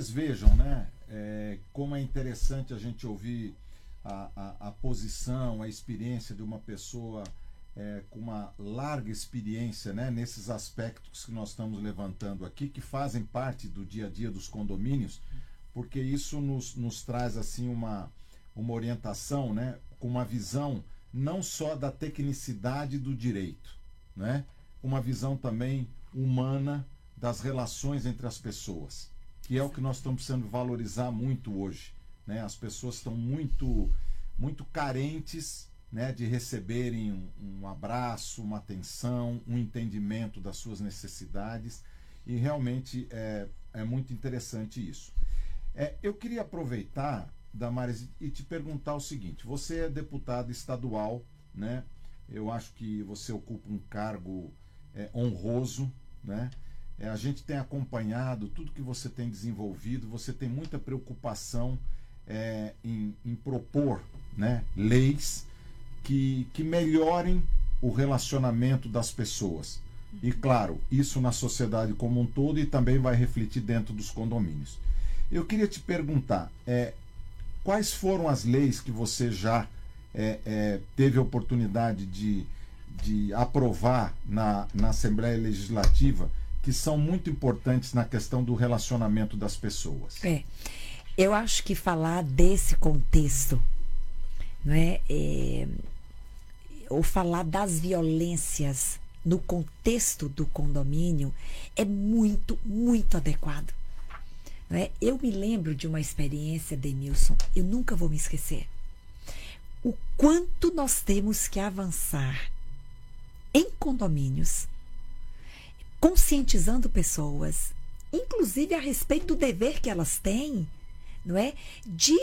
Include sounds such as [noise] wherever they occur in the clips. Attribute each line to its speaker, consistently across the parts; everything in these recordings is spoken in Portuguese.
Speaker 1: vocês vejam, né? É, como é interessante a gente ouvir a, a, a posição, a experiência de uma pessoa é, com uma larga experiência né, nesses aspectos que nós estamos levantando aqui, que fazem parte do dia a dia dos condomínios, porque isso nos, nos traz assim uma, uma orientação, né, com uma visão não só da tecnicidade do direito, né, uma visão também humana das relações entre as pessoas, que é o que nós estamos precisando valorizar muito hoje. Né? As pessoas estão muito, muito carentes né, de receberem um, um, abraço, uma atenção, um entendimento das suas necessidades e realmente é, é muito interessante isso. É, eu queria aproveitar, Damares, e te perguntar o seguinte: você é deputado estadual, né? Eu acho que você ocupa um cargo é, honroso, né? É, a gente tem acompanhado tudo que você tem desenvolvido, você tem muita preocupação é, em, em, propor né, leis que, que melhorem o relacionamento das pessoas. E, claro, isso na sociedade como um todo e também vai refletir dentro dos condomínios. Eu queria te perguntar: é, quais foram as leis que você já é, é, teve a oportunidade de, de aprovar na, na Assembleia Legislativa que são muito importantes na questão do relacionamento das pessoas?
Speaker 2: É. Eu acho que falar desse contexto, não é, ou falar das violências no contexto do condomínio é muito, muito adequado. Não é? Eu me lembro de uma experiência, Denilson, eu nunca vou me esquecer. O quanto nós temos que avançar em condomínios, conscientizando pessoas, inclusive a respeito do dever que elas têm, não é? De,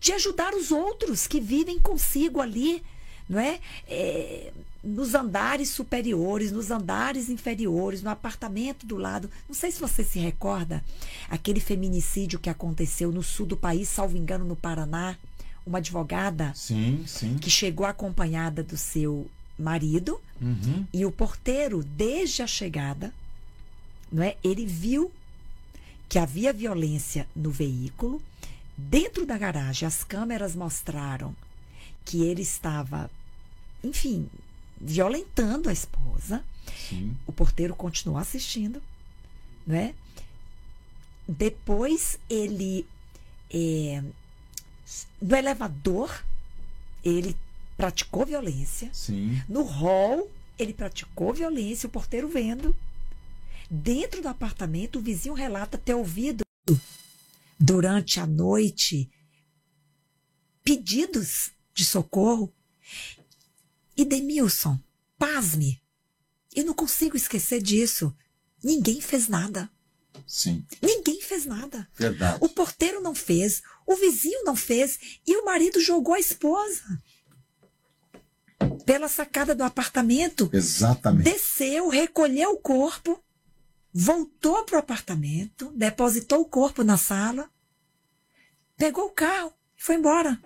Speaker 2: de ajudar os outros que vivem consigo ali não é? é? nos andares superiores, nos andares inferiores, no apartamento do lado. Não sei se você se recorda aquele feminicídio que aconteceu no sul do país, salvo engano, no Paraná. Uma advogada
Speaker 1: sim, sim.
Speaker 2: que chegou acompanhada do seu marido uhum. e o porteiro, desde a chegada, não é? ele viu que havia violência no veículo. Dentro da garagem, as câmeras mostraram que ele estava enfim, violentando a esposa. Sim. O porteiro continuou assistindo, né? Depois ele é, no elevador ele praticou violência.
Speaker 1: Sim.
Speaker 2: No hall ele praticou violência, o porteiro vendo. Dentro do apartamento, o vizinho relata ter ouvido durante a noite pedidos de socorro e Demilson, pasme, eu não consigo esquecer disso. Ninguém fez nada.
Speaker 1: Sim.
Speaker 2: Ninguém fez nada.
Speaker 1: Verdade.
Speaker 2: O porteiro não fez, o vizinho não fez e o marido jogou a esposa pela sacada do apartamento.
Speaker 1: Exatamente.
Speaker 2: Desceu, recolheu o corpo, voltou para o apartamento, depositou o corpo na sala, pegou o carro e foi embora.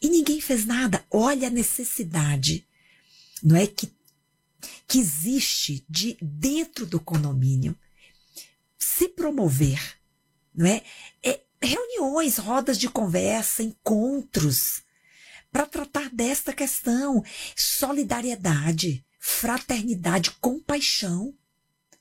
Speaker 2: E ninguém fez nada. Olha a necessidade, não é que que existe de dentro do condomínio se promover, não é? é reuniões, rodas de conversa, encontros para tratar desta questão, solidariedade, fraternidade, compaixão.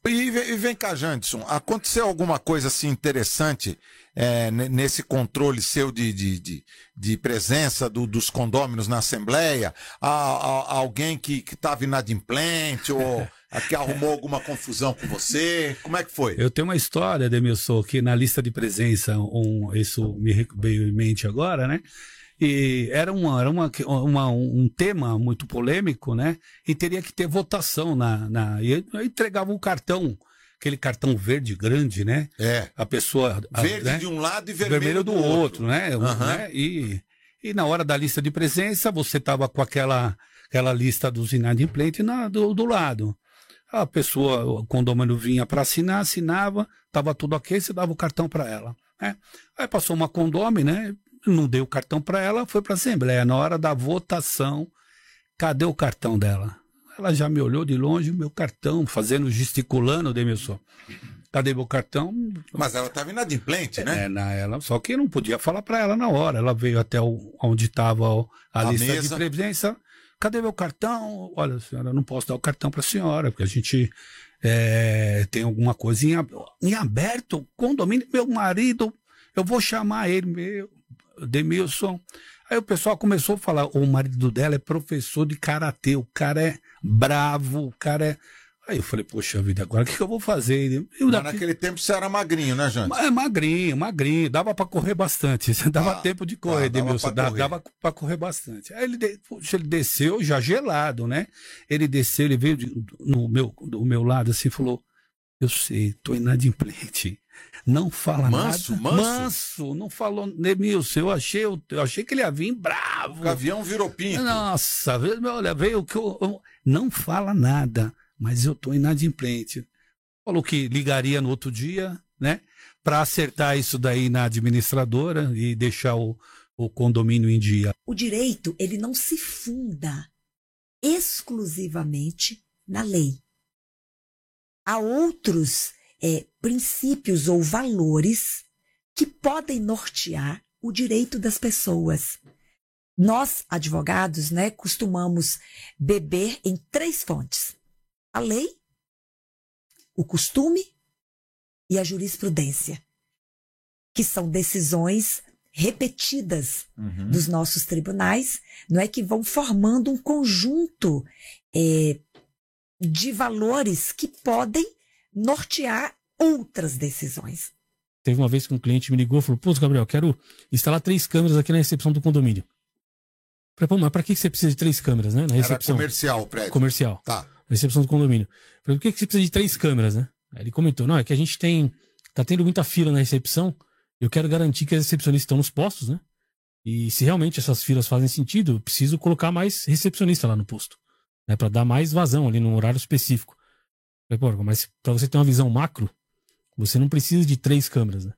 Speaker 1: E, e vem cá, Janderson, aconteceu alguma coisa assim interessante é, nesse controle seu de, de, de, de presença do, dos condôminos na Assembleia? A, a, alguém que estava inadimplente ou [laughs] que arrumou alguma confusão com você? Como é que foi?
Speaker 3: Eu tenho uma história, Demilson, que na lista de presença, um, isso me veio em mente agora, né? E era, uma, era uma, uma, um tema muito polêmico, né? E teria que ter votação na. na e eu entregava o um cartão aquele cartão verde grande, né?
Speaker 1: É.
Speaker 3: A pessoa.
Speaker 1: Verde
Speaker 3: né?
Speaker 1: de um lado e vermelho, vermelho do,
Speaker 3: do
Speaker 1: outro,
Speaker 3: outro né? Uhum. né? E, e na hora da lista de presença, você tava com aquela, aquela lista dos inadimplentes na, do, do lado. A pessoa, o condomínio vinha para assinar, assinava, tava tudo ok, você dava o cartão para ela. Né? Aí passou uma condome, né? Não deu o cartão para ela, foi para a Assembleia. Na hora da votação, cadê o cartão dela? Ela já me olhou de longe, meu cartão, fazendo, gesticulando, Demilson. cadê meu cartão?
Speaker 1: Mas ela estava inadimplente, né?
Speaker 3: É, na, ela, só que não podia falar para ela na hora. Ela veio até o, onde estava a,
Speaker 1: A
Speaker 3: lista
Speaker 1: mesa.
Speaker 3: de previdência. Cadê meu cartão? Olha, senhora, eu não posso dar o cartão para a senhora, porque a gente é, tem alguma coisa em, em aberto. Condomínio, meu marido, eu vou chamar ele, meu, Demilson. Aí o pessoal começou a falar: o marido dela é professor de karatê, o cara é bravo, o cara é. Aí eu falei, poxa vida, agora o que, que eu vou fazer? Eu, daqui-
Speaker 1: naquele tempo você era magrinho, né, Jante?
Speaker 3: é magrinho, magrinho, dava pra correr bastante. [laughs] Dava
Speaker 1: Ah,
Speaker 3: tempo de correr,
Speaker 1: dava
Speaker 3: Demilson, dava pra correr bastante. Aí ele, de- puxa, ele desceu já gelado, né? Ele desceu, ele veio de- no meu, do meu lado assim e falou: Eu sei, tô inadimplente. Não fala
Speaker 1: Manso,
Speaker 3: nada.
Speaker 1: manso?
Speaker 3: Manso, não falou, Demilson. Eu achei, eu, achei que ele ia vir bravo.
Speaker 1: O gavião virou pinto.
Speaker 3: Nossa, olha, veio que eu, eu- não fala nada, mas eu tô inadimplente. Falou que ligaria no outro dia, né, para acertar isso daí na administradora e deixar o, o condomínio em dia.
Speaker 2: O direito, ele não se funda exclusivamente na lei. Há outros eh, princípios ou valores que podem nortear o direito das pessoas. Nós, advogados, né, costumamos beber em três fontes: a lei, o costume e a jurisprudência, que são decisões repetidas
Speaker 1: Uhum.
Speaker 2: dos nossos tribunais, não é que vão formando um conjunto eh, de valores que podem nortear outras decisões.
Speaker 4: Teve uma vez que um cliente me ligou e falou: Pô, Gabriel, eu quero instalar três câmeras aqui na recepção do condomínio. Falei, pô, mas pra que você precisa de três câmeras, né? Na
Speaker 1: Era
Speaker 4: recepção
Speaker 1: comercial o prédio.
Speaker 4: comercial.
Speaker 1: Tá.
Speaker 4: recepção do condomínio. Falei, por que, que você precisa de três câmeras, né? Aí ele comentou, não, é que a gente tem. tá tendo muita fila na recepção. Eu quero garantir que as recepcionistas estão nos postos, né? E se realmente essas filas fazem sentido, eu preciso colocar mais recepcionista lá no posto. Né? Pra dar mais vazão ali no horário específico. Falei, mas pra você ter uma visão macro, você não precisa de três câmeras, né?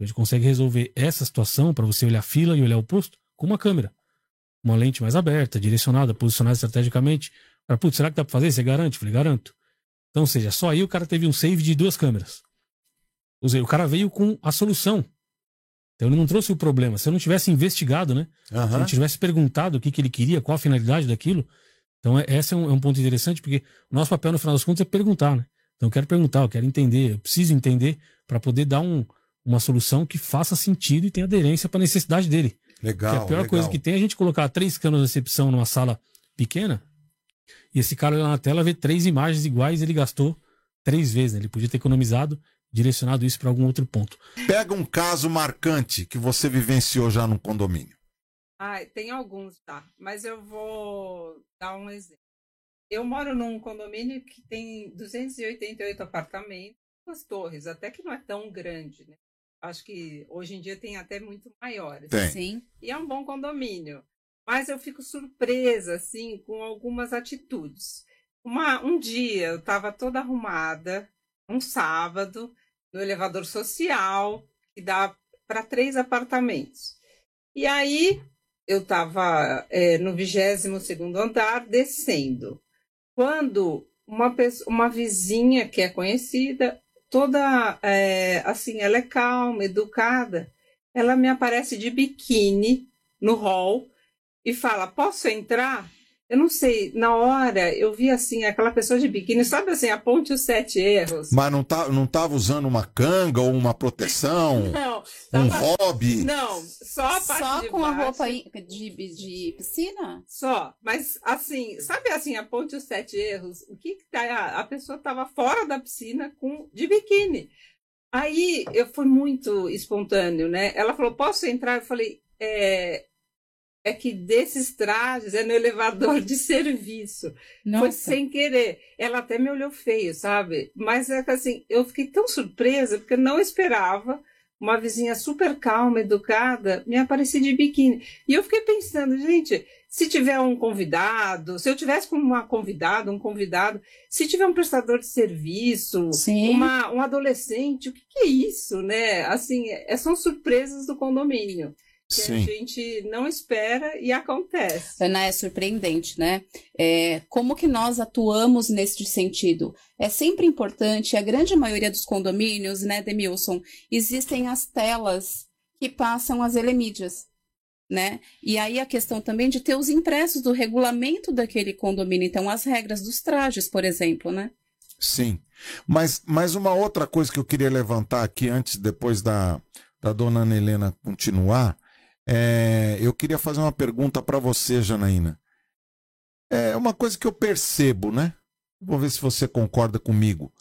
Speaker 4: A gente consegue resolver essa situação para você olhar a fila e olhar o posto com uma câmera. Uma lente mais aberta, direcionada, posicionada estrategicamente. Cara, putz, será que dá pra fazer? Você garante? Falei, garanto. Então, ou seja, só aí o cara teve um save de duas câmeras. Ou seja, o cara veio com a solução. Então ele não trouxe o problema. Se eu não tivesse investigado, né? Se
Speaker 1: Aham.
Speaker 4: eu não tivesse perguntado o que, que ele queria, qual a finalidade daquilo. Então, é, esse é um, é um ponto interessante, porque o nosso papel, no final das contas, é perguntar, né? Então, eu quero perguntar, eu quero entender, eu preciso entender para poder dar um, uma solução que faça sentido e tenha aderência para a necessidade dele.
Speaker 1: Legal.
Speaker 4: Porque a pior
Speaker 1: legal.
Speaker 4: coisa que tem é a gente colocar três câmeras de recepção numa sala pequena e esse cara olha na tela vê três imagens iguais e ele gastou três vezes. Né? Ele podia ter economizado, direcionado isso para algum outro ponto.
Speaker 1: Pega um caso marcante que você vivenciou já num condomínio.
Speaker 5: Ai, tem alguns, tá? Mas eu vou dar um exemplo. Eu moro num condomínio que tem 288 apartamentos, duas torres, até que não é tão grande, né? Acho que hoje em dia tem até muito maiores.
Speaker 1: Tem.
Speaker 6: Sim.
Speaker 5: E é um bom condomínio. Mas eu fico surpresa, assim, com algumas atitudes. Uma, um dia eu estava toda arrumada, um sábado, no elevador social, que dá para três apartamentos. E aí eu estava no 22 andar, descendo. Quando uma, pessoa, uma vizinha que é conhecida, toda é, assim, ela é calma, educada, ela me aparece de biquíni no hall e fala: Posso entrar? Eu não sei, na hora eu vi assim, aquela pessoa de biquíni, sabe assim, aponte os sete erros.
Speaker 1: Mas não, tá, não tava usando uma canga ou uma proteção? [laughs]
Speaker 5: Não,
Speaker 1: um
Speaker 5: tava-
Speaker 1: hobby?
Speaker 5: não, só a parte
Speaker 6: Só
Speaker 5: de
Speaker 6: com a
Speaker 5: baixo.
Speaker 6: roupa aí de, de piscina?
Speaker 5: Só, mas assim, sabe assim, aponte os sete erros? O que que tá? A, a pessoa estava fora da piscina com de biquíni. Aí eu fui muito espontâneo, né? Ela falou: posso entrar? Eu falei, é, é que desses trajes é no elevador de serviço. Foi
Speaker 6: Nossa.
Speaker 5: sem querer. Ela até me olhou feio, sabe? Mas é que assim, eu fiquei tão surpresa porque eu não esperava uma vizinha super calma, educada, me aparecer de biquíni. E eu fiquei pensando, gente, se tiver um convidado, se eu tivesse com uma convidada, um convidado, se tiver um prestador de serviço,
Speaker 6: Sim.
Speaker 5: uma, um adolescente, o que, que é isso, né? Assim, é, são surpresas do condomínio. Que a
Speaker 1: Sim.
Speaker 5: gente não espera e acontece.
Speaker 6: Ana, é surpreendente, né? É, como que nós atuamos nesse sentido? É sempre importante, a grande maioria dos condomínios, né, Demilson, existem as telas que passam as elemídias, né? E aí a questão também de ter os impressos do regulamento daquele condomínio, então as regras dos trajes, por exemplo, né?
Speaker 1: Sim. Mas, mas uma outra coisa que eu queria levantar aqui antes, depois da, da dona Ana Helena continuar, é, eu queria fazer uma pergunta para você, Janaína. É uma coisa que eu percebo, né? Vou ver se você concorda comigo.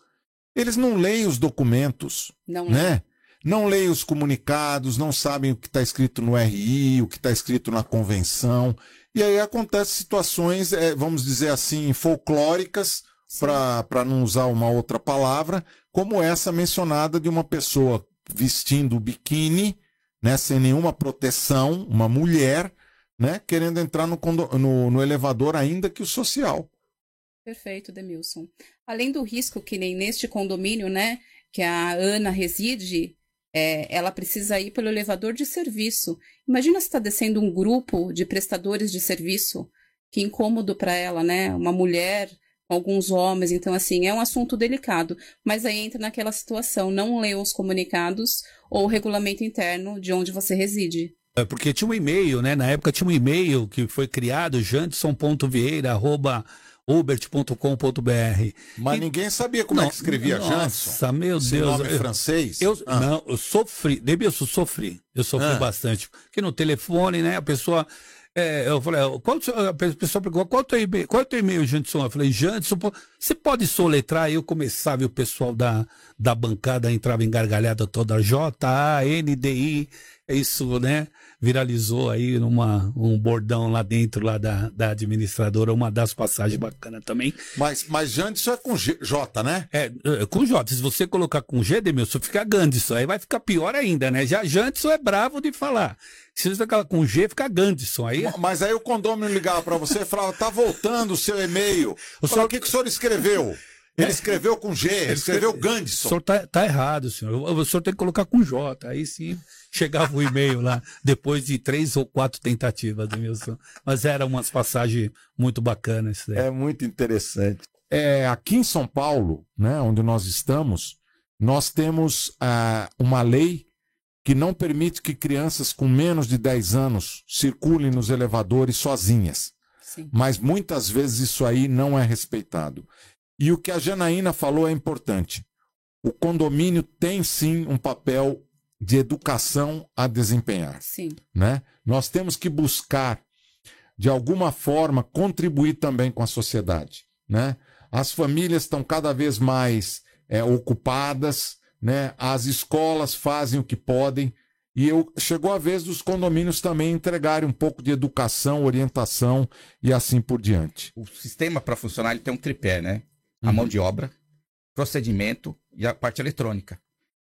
Speaker 1: Eles não leem os documentos,
Speaker 6: Não
Speaker 1: né? Não leem os comunicados, não sabem o que está escrito no RI, o que está escrito na convenção. E aí acontecem situações, é, vamos dizer assim, folclóricas, para não usar uma outra palavra, como essa mencionada de uma pessoa vestindo biquíni, né, sem nenhuma proteção, uma mulher, né, querendo entrar no, no, no elevador, ainda que o social.
Speaker 6: Perfeito, Demilson. Além do risco que nem neste condomínio, né, que a Ana reside, é, ela precisa ir pelo elevador de serviço. Imagina se está descendo um grupo de prestadores de serviço. Que incômodo para ela, né? Uma mulher alguns homens. Então, assim, é um assunto delicado. Mas aí entra naquela situação, não lê os comunicados ou o regulamento interno de onde você reside.
Speaker 3: É, porque tinha um e-mail, né? Na época tinha um e-mail que foi criado, jandson.vieira.ubert.com.br.
Speaker 1: Mas
Speaker 3: E-
Speaker 1: ninguém sabia como é que escrevia Janson.
Speaker 3: Nossa, meu
Speaker 1: Esse
Speaker 3: Deus.
Speaker 1: nome
Speaker 3: eu-
Speaker 1: francês.
Speaker 3: Eu,
Speaker 1: Ah.
Speaker 3: Não, eu sofri. Debilson, sofri. Eu sofri
Speaker 1: Ah.
Speaker 3: bastante. Porque no telefone, né, a pessoa. É, eu falei, qual, o seu- a pessoa perguntou, qual é o teu e-mail? Qual é? Eu falei, Jandson, você pode soletrar? Aí eu começava e o pessoal da, da bancada entrava em gargalhada toda, J-A-N-D-I, é isso, né? Viralizou aí numa, um bordão lá dentro lá da, da administradora, uma das passagens bacanas também.
Speaker 1: Mas, mas Janson é com G- J, né?
Speaker 3: É, é, com J. Se você colocar com G, Demilson, fica Gandson. Aí vai ficar pior ainda, né? Já Jandson é bravo de falar. Se você colocar com G, fica Gandson. Aí
Speaker 1: Ma- Mas aí o condomínio ligava para você e falava: tá voltando o seu e-mail. O, senhor... o que, que o senhor escreveu? Ele escreveu com G, ele escreveu
Speaker 3: o
Speaker 1: Gandson.
Speaker 3: senhor tá, tá errado, senhor. O, o senhor tem que colocar com J. Aí sim chegava o e-mail lá, depois de três ou quatro tentativas, Demilson. Mas eram umas passagens muito bacanas. Isso daí.
Speaker 1: É muito interessante. É, aqui em São Paulo, né, onde nós estamos, nós temos ah, uma lei que não permite que crianças com menos de 10 anos circulem nos elevadores sozinhas.
Speaker 6: Sim.
Speaker 1: Mas muitas vezes isso aí não é respeitado. E o que a Janaína falou é importante. O condomínio tem sim um papel de educação a desempenhar
Speaker 6: Sim.
Speaker 1: né? Nós temos que buscar, de alguma forma, contribuir também com a sociedade, né? As famílias estão cada vez mais é, ocupadas, né? As escolas fazem o que podem e eu, chegou a vez dos condomínios também entregarem um pouco de educação, orientação e assim por diante.
Speaker 7: o sistema para funcionar ele tem um tripé, né? A mão de obra, procedimento e a parte eletrônica.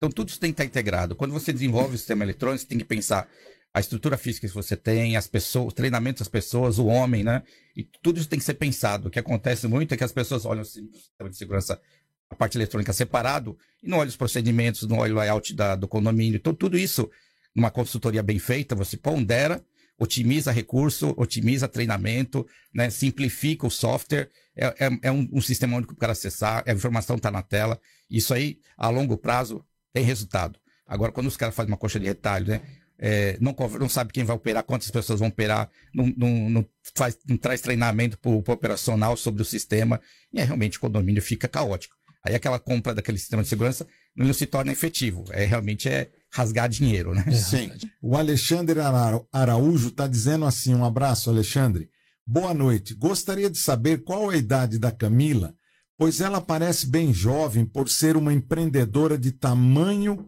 Speaker 7: Então tudo isso tem que estar integrado. Quando você desenvolve o sistema eletrônico, você tem que pensar a estrutura física que você tem, as pessoas, o treinamento das pessoas, o homem, né? E tudo isso tem que ser pensado. O que acontece muito é que as pessoas olham o sistema de segurança, a parte eletrônica separado, e não olham os procedimentos, não olham o layout da- do condomínio. Então tudo isso, numa consultoria bem feita, você pondera, otimiza recurso, otimiza treinamento, né? simplifica o software. É, é- é um, um sistema único para acessar, a informação está na tela. Isso aí, a longo prazo, tem resultado. Agora, quando os caras fazem uma coxa de retalho, né? é, não, não sabe quem vai operar, quantas pessoas vão operar, não, não, não faz, não traz treinamento para o operacional sobre o sistema, e aí realmente o condomínio fica caótico. Aí aquela compra daquele sistema de segurança não se torna efetivo. É realmente é rasgar dinheiro, né?
Speaker 1: Sim. O Alexandre Ara- Araújo está dizendo assim: um abraço, Alexandre. Boa noite. Gostaria de saber qual a idade da Camila, pois ela parece bem jovem por ser uma empreendedora de tamanho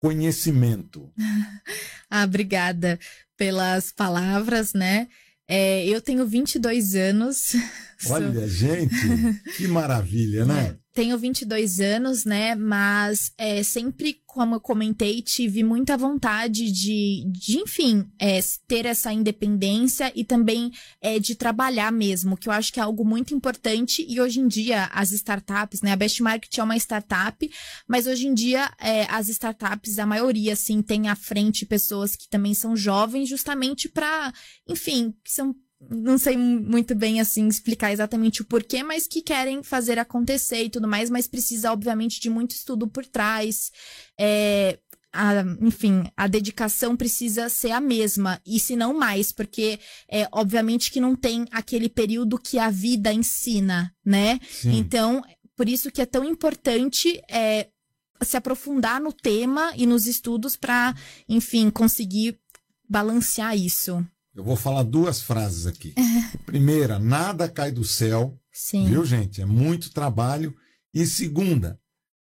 Speaker 1: conhecimento. [laughs]
Speaker 8: Ah, obrigada pelas palavras, né? É, eu tenho 22 anos, [laughs]
Speaker 1: Olha, gente, que maravilha, né?
Speaker 8: Tenho 22 anos, né? Mas é, sempre, como eu comentei, tive muita vontade de, de enfim, é, ter essa independência e também é, de trabalhar mesmo, que eu acho que é algo muito importante. E hoje em dia, as startups, né? A Best Market é uma startup, mas hoje em dia, é, as startups, a maioria, assim, tem à frente pessoas que também são jovens, justamente para, enfim, que são não sei muito bem assim explicar exatamente o porquê, mas que querem fazer acontecer e tudo mais, mas precisa, obviamente, de muito estudo por trás. É, a, enfim, a dedicação precisa ser a mesma, e se não mais, porque é obviamente que não tem aquele período que a vida ensina, né?
Speaker 1: Sim.
Speaker 8: Então, por isso que é tão importante é, se aprofundar no tema e nos estudos para, enfim, conseguir balancear isso.
Speaker 1: Eu vou falar duas frases aqui. [laughs] Primeira, nada cai do céu,
Speaker 8: Sim.
Speaker 1: viu, gente? É muito trabalho. E segunda,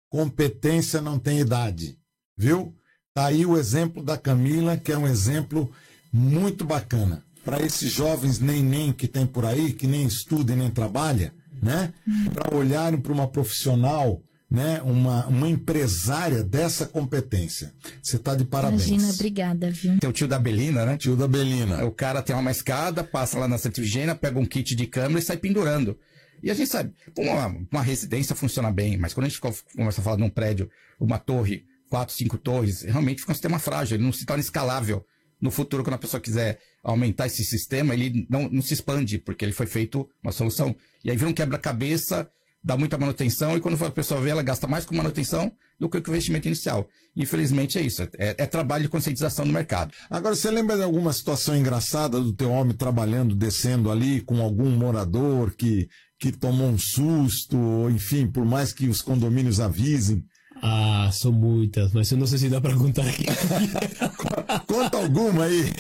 Speaker 1: competência não tem idade, viu? Tá aí o exemplo da Camila, que é um exemplo muito bacana. Para esses jovens nem-nem que tem por aí, que nem estuda e nem trabalha, né? Para olharem para uma profissional, né? Uma, uma empresária dessa competência. Você tá de parabéns.
Speaker 8: Imagina, obrigada, viu?
Speaker 7: Tem o tio da Belina, né?
Speaker 1: Tio da Belina.
Speaker 7: O cara tem uma escada, passa lá na centrigena, pega um kit de câmera e sai pendurando. E a gente sabe, uma, uma residência funciona bem, mas quando a gente co- começa a falar de um prédio, uma torre, quatro, cinco torres, realmente fica um sistema frágil, ele não se torna escalável. No futuro, quando a pessoa quiser aumentar esse sistema, ele não, não se expande, porque ele foi feito uma solução. E aí vira um quebra-cabeça, dá muita manutenção, e quando a pessoa vê, ela gasta mais com manutenção do que com o investimento inicial. Infelizmente é isso, é, é trabalho de conscientização no mercado.
Speaker 1: Agora, você lembra de alguma situação engraçada do teu homem trabalhando, descendo ali com algum morador que, que tomou um susto, ou enfim, por mais que os condomínios avisem?
Speaker 9: Ah, são muitas, mas eu não sei se dá para contar aqui. [laughs]
Speaker 1: Conta alguma aí.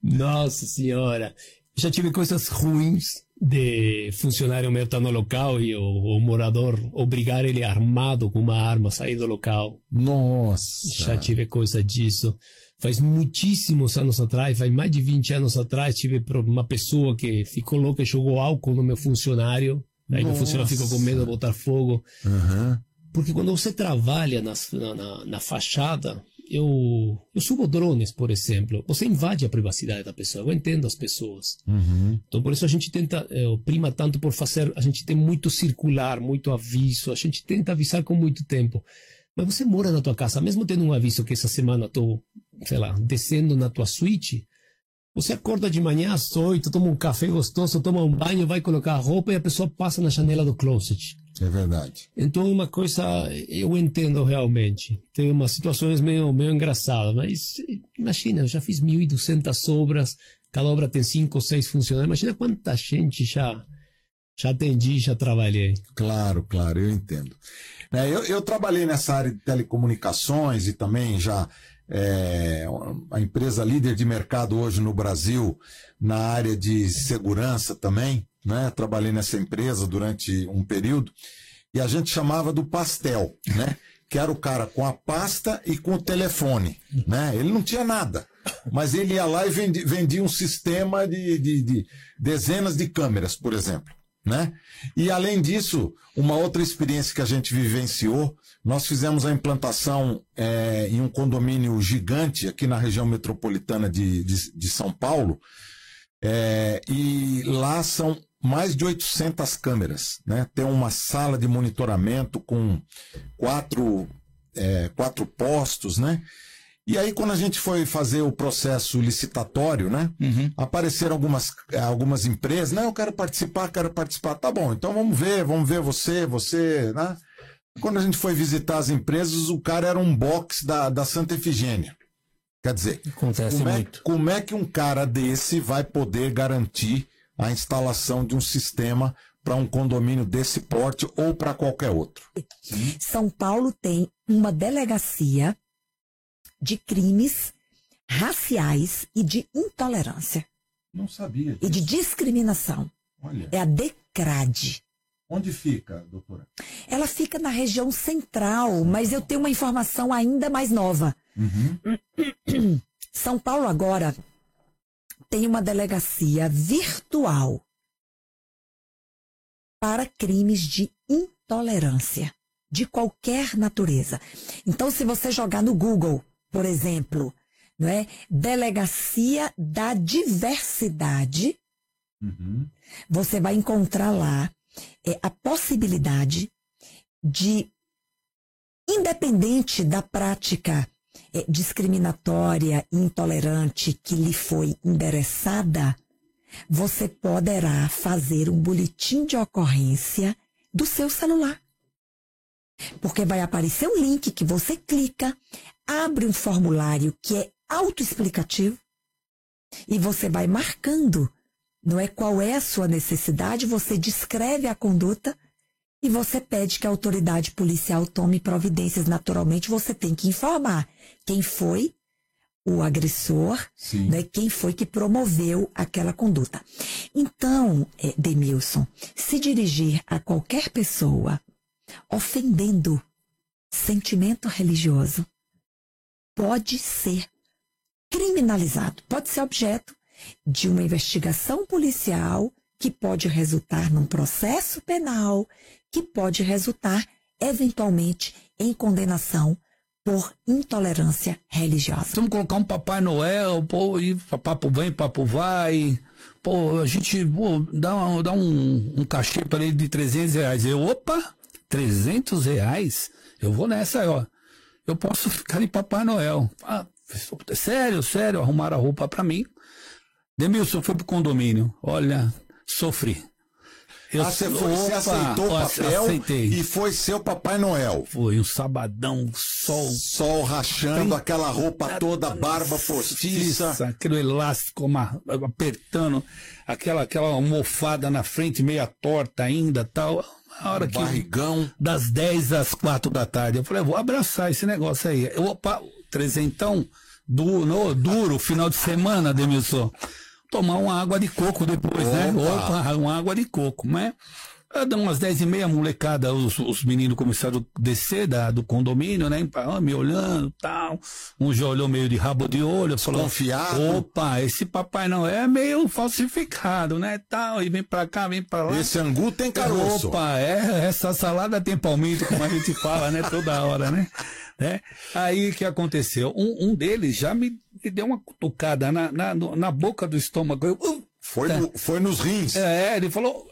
Speaker 9: Nossa senhora. Já tive coisas ruins de funcionário meu estar no local e o, o morador obrigar ele armado com uma arma a sair do local.
Speaker 1: Nossa.
Speaker 9: Já tive coisa disso. Faz muitíssimos anos atrás, faz mais de 20 anos atrás, tive uma pessoa que ficou louca e jogou álcool no meu funcionário. Aí meu funcionário ficou com medo de botar fogo.
Speaker 1: Aham.
Speaker 9: Porque quando você trabalha nas- na, na, na fachada, eu, eu subo drones, por exemplo. Você invade a privacidade da pessoa. Eu entendo as pessoas.
Speaker 1: Uhum.
Speaker 9: Então, por isso a gente tenta, eh, prima tanto por fazer, a gente tem muito circular, muito aviso, a gente tenta avisar com muito tempo. Mas você mora na tua casa, mesmo tendo um aviso que essa semana estou, sei lá, descendo na tua suíte, você acorda de manhã às oito, toma um café gostoso, toma um banho, vai colocar a roupa e a pessoa passa na janela do closet.
Speaker 1: É verdade.
Speaker 9: Então, uma coisa eu entendo realmente. Tem umas situações meio, meio engraçadas, mas imagina, eu já fiz 1.200 obras, cada obra tem cinco ou seis funcionários. Imagina quanta gente já, já atendi, já trabalhei.
Speaker 1: Claro, claro, eu entendo. É, eu, eu trabalhei nessa área de telecomunicações e também já é, a empresa líder de mercado hoje no Brasil na área de segurança também, né? Trabalhei nessa empresa durante um período e a gente chamava do pastel, né? Que era o cara com a pasta e com o telefone, né? Ele não tinha nada, mas ele ia lá e vendi- vendia um sistema de, de- de dezenas de câmeras, por exemplo né? E além disso, uma outra experiência que a gente vivenciou, nós fizemos a implantação eh, em um condomínio gigante aqui na região metropolitana de, de, de São Paulo, eh, e lá são mais de 800 câmeras, né? Tem uma sala de monitoramento com quatro, eh, quatro postos, né? E aí, quando a gente foi fazer o processo licitatório, né?
Speaker 7: Uhum.
Speaker 1: apareceram algumas, eh, algumas empresas, não, eu quero participar, quero participar. Tá bom, então vamos ver, vamos ver você, você, né? Quando a gente foi visitar as empresas, o cara era um box da, da Santa Efigênia. Quer dizer,
Speaker 9: Acontece
Speaker 1: como é,
Speaker 9: muito.
Speaker 1: como é que um cara desse vai poder garantir a instalação de um sistema para um condomínio desse porte ou para qualquer outro?
Speaker 2: São Paulo tem uma delegacia de crimes raciais e de intolerância
Speaker 1: Não sabia.
Speaker 2: e de discriminação.
Speaker 1: Olha,
Speaker 2: É a DECRAD.
Speaker 1: onde fica, doutora?
Speaker 2: Ela fica na região central, mas eu tenho uma informação ainda mais nova.
Speaker 1: Uhum.
Speaker 2: São Paulo agora tem uma delegacia virtual para crimes de intolerância de qualquer natureza. Então, se você jogar no Google, por exemplo, não é? Delegacia da Diversidade,
Speaker 1: Uhum.
Speaker 2: você vai encontrar lá é, a possibilidade de, independente da prática discriminatória e intolerante que lhe foi endereçada, você poderá fazer um boletim de ocorrência do seu celular. Porque vai aparecer um link que você clica, abre um formulário que é autoexplicativo e você vai marcando, não é qual é a sua necessidade, você descreve a conduta e você pede que a autoridade policial tome providências. Naturalmente, você tem que informar quem foi o agressor,
Speaker 1: Sim.
Speaker 2: né, quem foi que promoveu aquela conduta. Então, eh, Demilson, se dirigir a qualquer pessoa ofendendo sentimento religioso pode ser criminalizado, pode ser objeto de uma investigação policial que pode resultar num processo penal, que pode resultar eventualmente em condenação por intolerância religiosa.
Speaker 3: Vamos colocar um Papai Noel, pô, e papo vem, papo vai. Pô, a gente pô, dá, dá um, um cachê para ele de 300 reais. Eu, opa, 300 reais? Eu vou nessa ó. Eu posso ficar de Papai Noel. Ah, sério, sério, arrumaram a roupa para mim. Demilson, foi pro condomínio. Olha, sofri. Eu,
Speaker 1: você,
Speaker 3: Opa,
Speaker 1: aceitou o papel
Speaker 3: Aceitei.
Speaker 1: e foi seu Papai Noel.
Speaker 3: Foi um sabadão, sol
Speaker 1: Sol rachando,
Speaker 3: Tem-
Speaker 1: aquela roupa toda, barba postiça.
Speaker 3: Isso, aquele elástico apertando, aquela, aquela almofada na frente, meia torta ainda tal. A hora que.
Speaker 1: barrigão.
Speaker 3: Das 10 às 4 da tarde. Eu falei, vou abraçar esse negócio aí. Eu, opa, trezentão, du, no, duro, final de semana, Demilson. Tomar uma água de coco depois, né?
Speaker 1: Opa.
Speaker 3: Opa, uma água de coco, né? Dá umas 10 e meia, molecada, os, os meninos começaram a descer da, do condomínio, né? Me olhando tal. Um já olhou meio de rabo de olho. Falou,
Speaker 1: Desconfiado.
Speaker 3: Opa, esse Papai não é meio falsificado, né? Tal, e vem pra cá, vem pra lá.
Speaker 1: Esse angu tem caroço.
Speaker 3: Opa, é, essa salada tem palmito, como a gente fala, né? Toda hora, né? [laughs] né? Aí o que aconteceu? Um, um deles já me, me deu uma cutucada na, na, na boca do estômago. Eu, uh,
Speaker 1: Foi,
Speaker 3: Tá.
Speaker 1: no- foi nos rins.
Speaker 3: é, ele falou: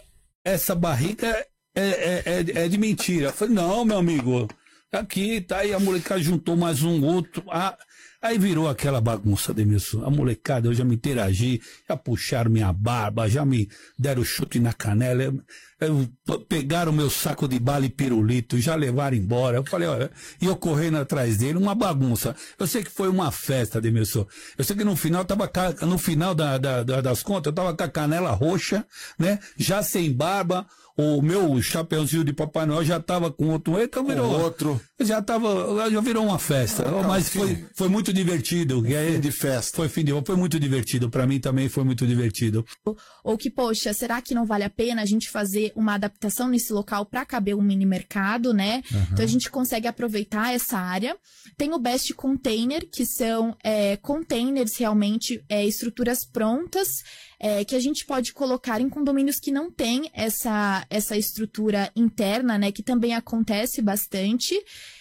Speaker 3: essa barriga é, é, é, é de mentira. Eu falei, não, meu amigo, aqui, tá aí, a molecada juntou mais um outro. Ah, aí virou aquela bagunça, Demilson. A molecada, eu já me interagi, já puxaram minha barba, já me deram chute na canela, eu- eu- pegaram meu saco de bala e pirulito, já levaram embora. Eu falei, olha, e eu correndo atrás dele, uma bagunça. Eu sei que foi uma festa, Demilson. Eu sei que no final, tava no final da, da- da- das contas, eu tava com a canela roxa, né? Já sem barba, o meu chapeuzinho de Papai Noel já tava com outro, então
Speaker 1: Com
Speaker 3: virou,
Speaker 1: outro.
Speaker 3: já tava, já virou uma festa. mas
Speaker 1: fim-
Speaker 3: foi, foi muito divertido. Aí-
Speaker 1: Fim de festa.
Speaker 3: Foi fim de, foi muito divertido. Pra mim também foi muito divertido.
Speaker 8: Ou que, poxa, será que não vale a pena a gente fazer uma adaptação nesse local para caber um mini mercado, né? Então a gente consegue aproveitar essa área. Tem o Best Container, que são é, containers realmente, é, estruturas prontas, é, que a gente pode colocar em condomínios que não tem essa, essa estrutura interna, né? Que também acontece bastante.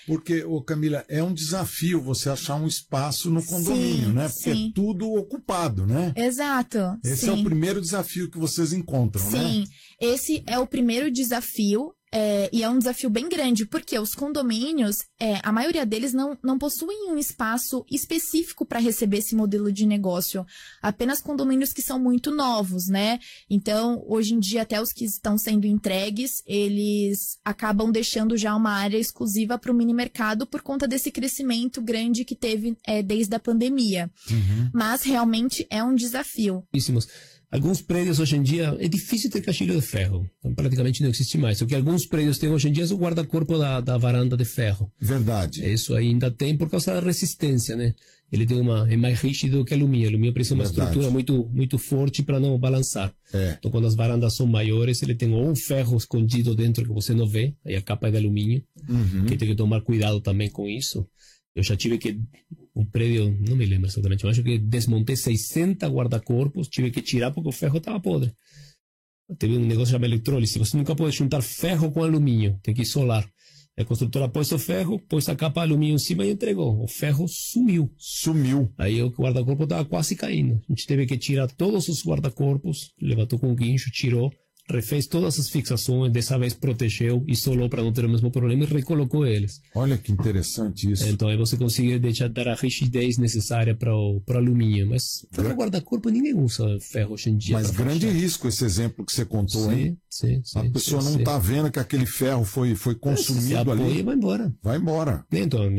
Speaker 1: Porque, ô Camila, é um desafio você achar um espaço no condomínio,
Speaker 8: Sim,
Speaker 1: né? Porque
Speaker 8: sim.
Speaker 1: é tudo ocupado, né?
Speaker 8: Exato.
Speaker 1: Esse
Speaker 8: sim.
Speaker 1: é o primeiro desafio que vocês encontram, né?
Speaker 8: Sim, esse é o primeiro desafio. É, e é um desafio bem grande, porque os condomínios, é, a maioria deles não, não possuem um espaço específico para receber esse modelo de negócio. Apenas condomínios que são muito novos, né? Então, hoje em dia, até os que estão sendo entregues, eles acabam deixando já uma área exclusiva para o mini mercado por conta desse crescimento grande que teve é, desde a pandemia.
Speaker 1: Uhum.
Speaker 8: Mas realmente é um desafio.
Speaker 9: pouquíssimos. Alguns prédios hoje em dia é difícil ter caixilho de ferro. Então, praticamente não existe mais. O que alguns prédios têm hoje em dia é o guarda-corpo da, da varanda de ferro.
Speaker 1: Verdade.
Speaker 9: Isso ainda tem por causa da resistência, né? Ele tem uma é mais rígido que alumínio. Alumínio precisa de uma
Speaker 1: Verdade.
Speaker 9: estrutura muito muito forte para não balançar.
Speaker 1: É.
Speaker 9: Então, quando as varandas são maiores, ele tem ou um ferro escondido dentro que você não vê, aí a capa é de alumínio,
Speaker 1: Uhum.
Speaker 9: que tem que tomar cuidado também com isso. Eu já tive que um prédio, não me lembro exatamente, eu acho que desmontei 60 guarda-corpos, tive que tirar porque o ferro estava podre. Teve um negócio chamado eletrólise. Você nunca pode juntar ferro com alumínio, tem que isolar. A construtora pôs o ferro, pôs a capa de alumínio em cima e entregou. O ferro sumiu.
Speaker 1: Sumiu.
Speaker 9: Aí o guarda-corpo estava quase caindo. A gente teve que tirar todos os guarda-corpos, levantou com o guincho, tirou, refez todas as fixações, dessa vez protegeu, isolou para não ter o mesmo problema e recolocou eles.
Speaker 1: Olha que interessante isso.
Speaker 9: Então aí você consegue deixar dar a rigidez necessária para o alumínio. Mas para o guarda-corpo ninguém usa ferro hoje em dia.
Speaker 1: Mas grande
Speaker 9: fechar.
Speaker 1: risco esse exemplo que você contou, hein?
Speaker 9: Sim, sim,
Speaker 1: A
Speaker 9: sim,
Speaker 1: pessoa
Speaker 9: sim,
Speaker 1: não
Speaker 9: sim.
Speaker 1: está vendo que aquele ferro foi, foi consumido
Speaker 9: apoia
Speaker 1: ali.
Speaker 9: e vai embora.
Speaker 1: Vai embora.
Speaker 9: Então,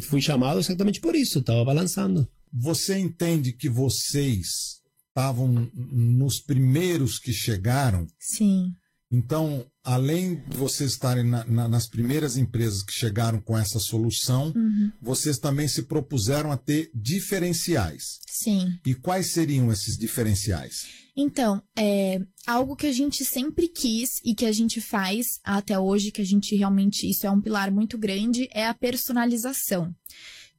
Speaker 9: fui chamado exatamente por isso, estava balançando.
Speaker 1: Você entende que vocês estavam nos primeiros que chegaram?
Speaker 8: Sim.
Speaker 1: Então, além de vocês estarem na- na- nas primeiras empresas que chegaram com essa solução,
Speaker 8: Uhum.
Speaker 1: vocês também se propuseram a ter diferenciais.
Speaker 8: Sim.
Speaker 1: E quais seriam esses diferenciais?
Speaker 8: Então, é algo que a gente sempre quis e que a gente faz até hoje, que a gente realmente, isso é um pilar muito grande, é a personalização.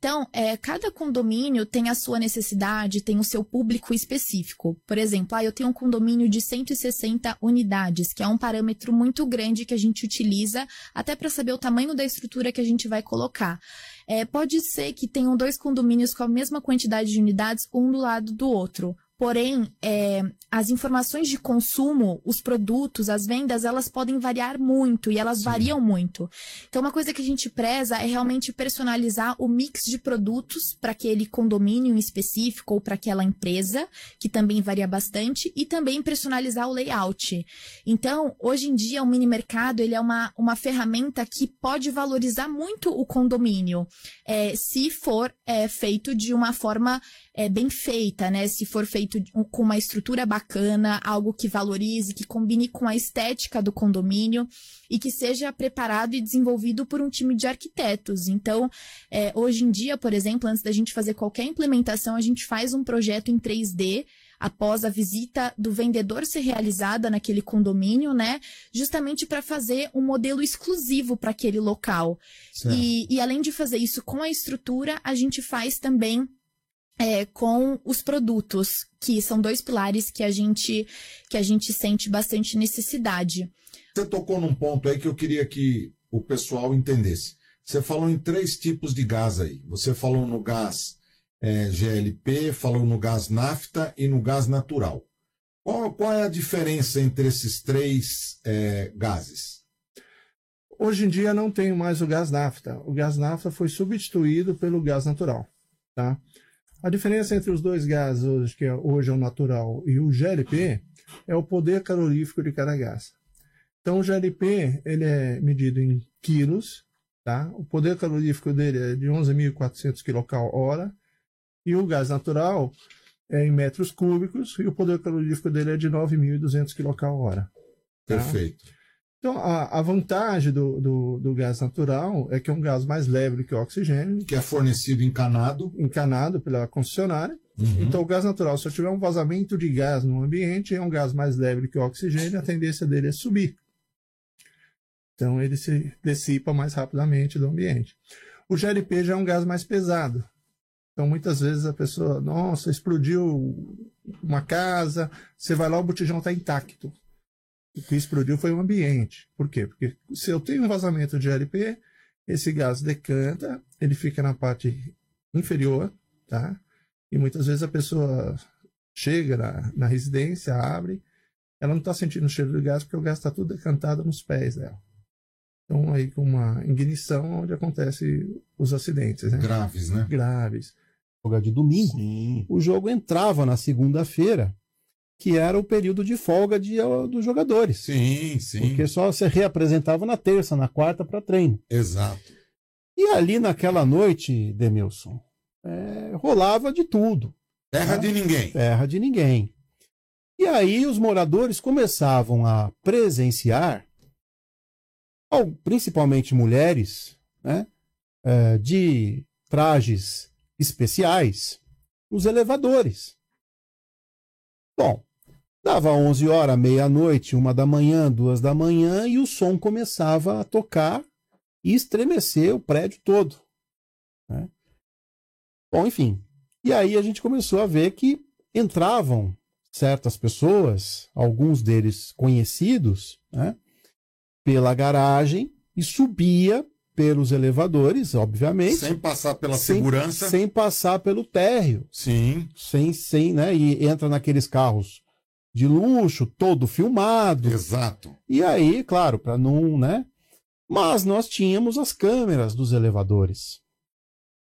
Speaker 8: Então, é, cada condomínio tem a sua necessidade, tem o seu público específico. Por exemplo, ah, eu tenho um condomínio de 160 unidades, que é um parâmetro muito grande que a gente utiliza até para saber o tamanho da estrutura que a gente vai colocar. É, pode ser que tenham dois condomínios com a mesma quantidade de unidades, um do lado do outro. Porém, é, as informações de consumo, os produtos, as vendas, elas podem variar muito e elas variam muito. Então, uma coisa que a gente preza é realmente personalizar o mix de produtos para aquele condomínio específico ou para aquela empresa, que também varia bastante, e também personalizar o layout. Então, hoje em dia, o mini mercado ele é uma, uma ferramenta que pode valorizar muito o condomínio, é, se for é, feito de uma forma é, bem feita, né? Se for feito com uma estrutura bacana, algo que valorize, que combine com a estética do condomínio e que seja preparado e desenvolvido por um time de arquitetos. Então, é, hoje em dia, por exemplo, antes da gente fazer qualquer implementação, a gente faz um projeto em 3D após a visita do vendedor ser realizada naquele condomínio, né? Justamente para fazer um modelo exclusivo para aquele local. E, e além de fazer isso com a estrutura, a gente faz também é, com os produtos, que são dois pilares que a gente que a gente sente bastante necessidade.
Speaker 1: Você tocou num ponto aí que eu queria que o pessoal entendesse. Você falou em três tipos de gás aí. Você falou no gás eh, GLP, falou no gás nafta e no gás natural. Qual, qual é a diferença entre esses três eh, gases?
Speaker 10: Hoje em dia não tem mais o gás nafta. O gás nafta foi substituído pelo gás natural. Tá? A diferença entre os dois gases, que é, hoje é o natural e o GLP, é o poder calorífico de cada gás. Então, o GLP ele é medido em quilos. Tá? O poder calorífico dele é de 11.400 kcal e o gás natural é em metros cúbicos e o poder calorífico dele é de 9.200 kcal. Tá?
Speaker 1: Perfeito.
Speaker 10: Então, a, a vantagem do, do, do gás natural é que é um gás mais leve do que o oxigênio,
Speaker 1: Que é fornecido encanado.
Speaker 10: encanado pela concessionária.
Speaker 1: Uhum.
Speaker 10: Então, o gás natural, se eu tiver um vazamento de gás no ambiente, é um gás mais leve do que o oxigênio, a tendência dele é subir. Então, ele se dissipa mais rapidamente do ambiente. O GLP já é um gás mais pesado. Então, muitas vezes a pessoa, nossa, explodiu uma casa, você vai lá, o botijão está intacto. O que explodiu foi o ambiente. Por quê? Porque se eu tenho um vazamento de GLP, esse gás decanta, ele fica na parte inferior, tá? E muitas vezes a pessoa chega na, na residência, abre, ela não está sentindo o cheiro do gás porque o gás está tudo decantado nos pés dela. Então, aí com uma ignição, onde acontece os acidentes, né?
Speaker 1: Graves, né?
Speaker 10: Graves.
Speaker 11: jogo de domingo,
Speaker 1: Sim.
Speaker 11: o jogo entrava na segunda-feira, que era o período de folga de, dos jogadores.
Speaker 1: Sim, sim.
Speaker 11: Porque só se reapresentava na terça, na quarta para treino.
Speaker 1: Exato.
Speaker 11: E ali naquela noite, Demilson, é, rolava de tudo.
Speaker 1: Terra de ninguém.
Speaker 11: Terra de ninguém. E aí os moradores começavam a presenciar, principalmente mulheres, né, é, de trajes especiais, nos elevadores. Bom, dava 11 horas, meia-noite, uma da manhã, duas da manhã, e o som começava a tocar e estremecer o prédio todo. né? Bom, enfim. E aí a gente começou a ver que entravam certas pessoas, alguns deles conhecidos, né, pela garagem e subia pelos elevadores, obviamente.
Speaker 1: Sem passar pela
Speaker 11: sem,
Speaker 1: segurança.
Speaker 11: Sem passar pelo térreo.
Speaker 1: Sim.
Speaker 11: Sem, sem, né? E entra naqueles carros de luxo, todo filmado.
Speaker 1: Exato.
Speaker 11: E aí, claro, para não, né? Mas nós tínhamos as câmeras dos elevadores.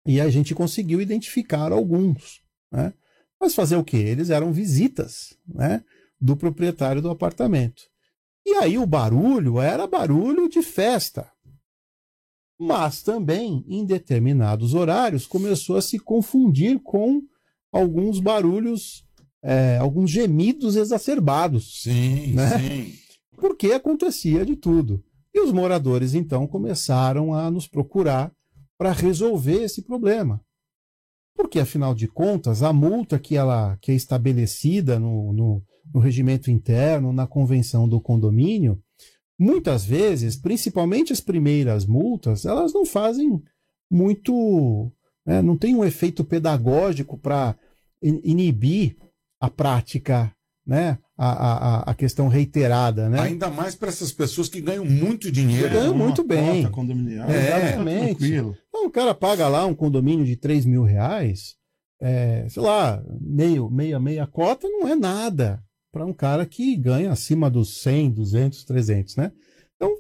Speaker 11: E a gente conseguiu identificar alguns, né? Mas fazer o quê? Eles eram visitas, né? Do proprietário do apartamento. E aí o barulho era barulho de festa mas também em determinados horários começou a se confundir com alguns barulhos, é, alguns gemidos exacerbados.
Speaker 1: Sim,
Speaker 11: né?
Speaker 1: sim.
Speaker 11: Porque acontecia de tudo. E os moradores então começaram a nos procurar para resolver esse problema. Porque, afinal de contas, a multa que, ela, que é estabelecida no, no, no regimento interno, na convenção do condomínio, muitas vezes, principalmente as primeiras multas, elas não fazem muito. Né, não tem um efeito pedagógico para inibir a prática, né, a, a, a questão reiterada. Né?
Speaker 1: Ainda mais para essas pessoas que ganham muito dinheiro.
Speaker 11: Ganham muito bem.
Speaker 1: É,
Speaker 11: Exatamente. Então o cara paga lá um condomínio de 3 mil reais, é, sei lá, meio, meia, meia cota não é nada para um cara que ganha acima dos 100, 200, 300, né? Então,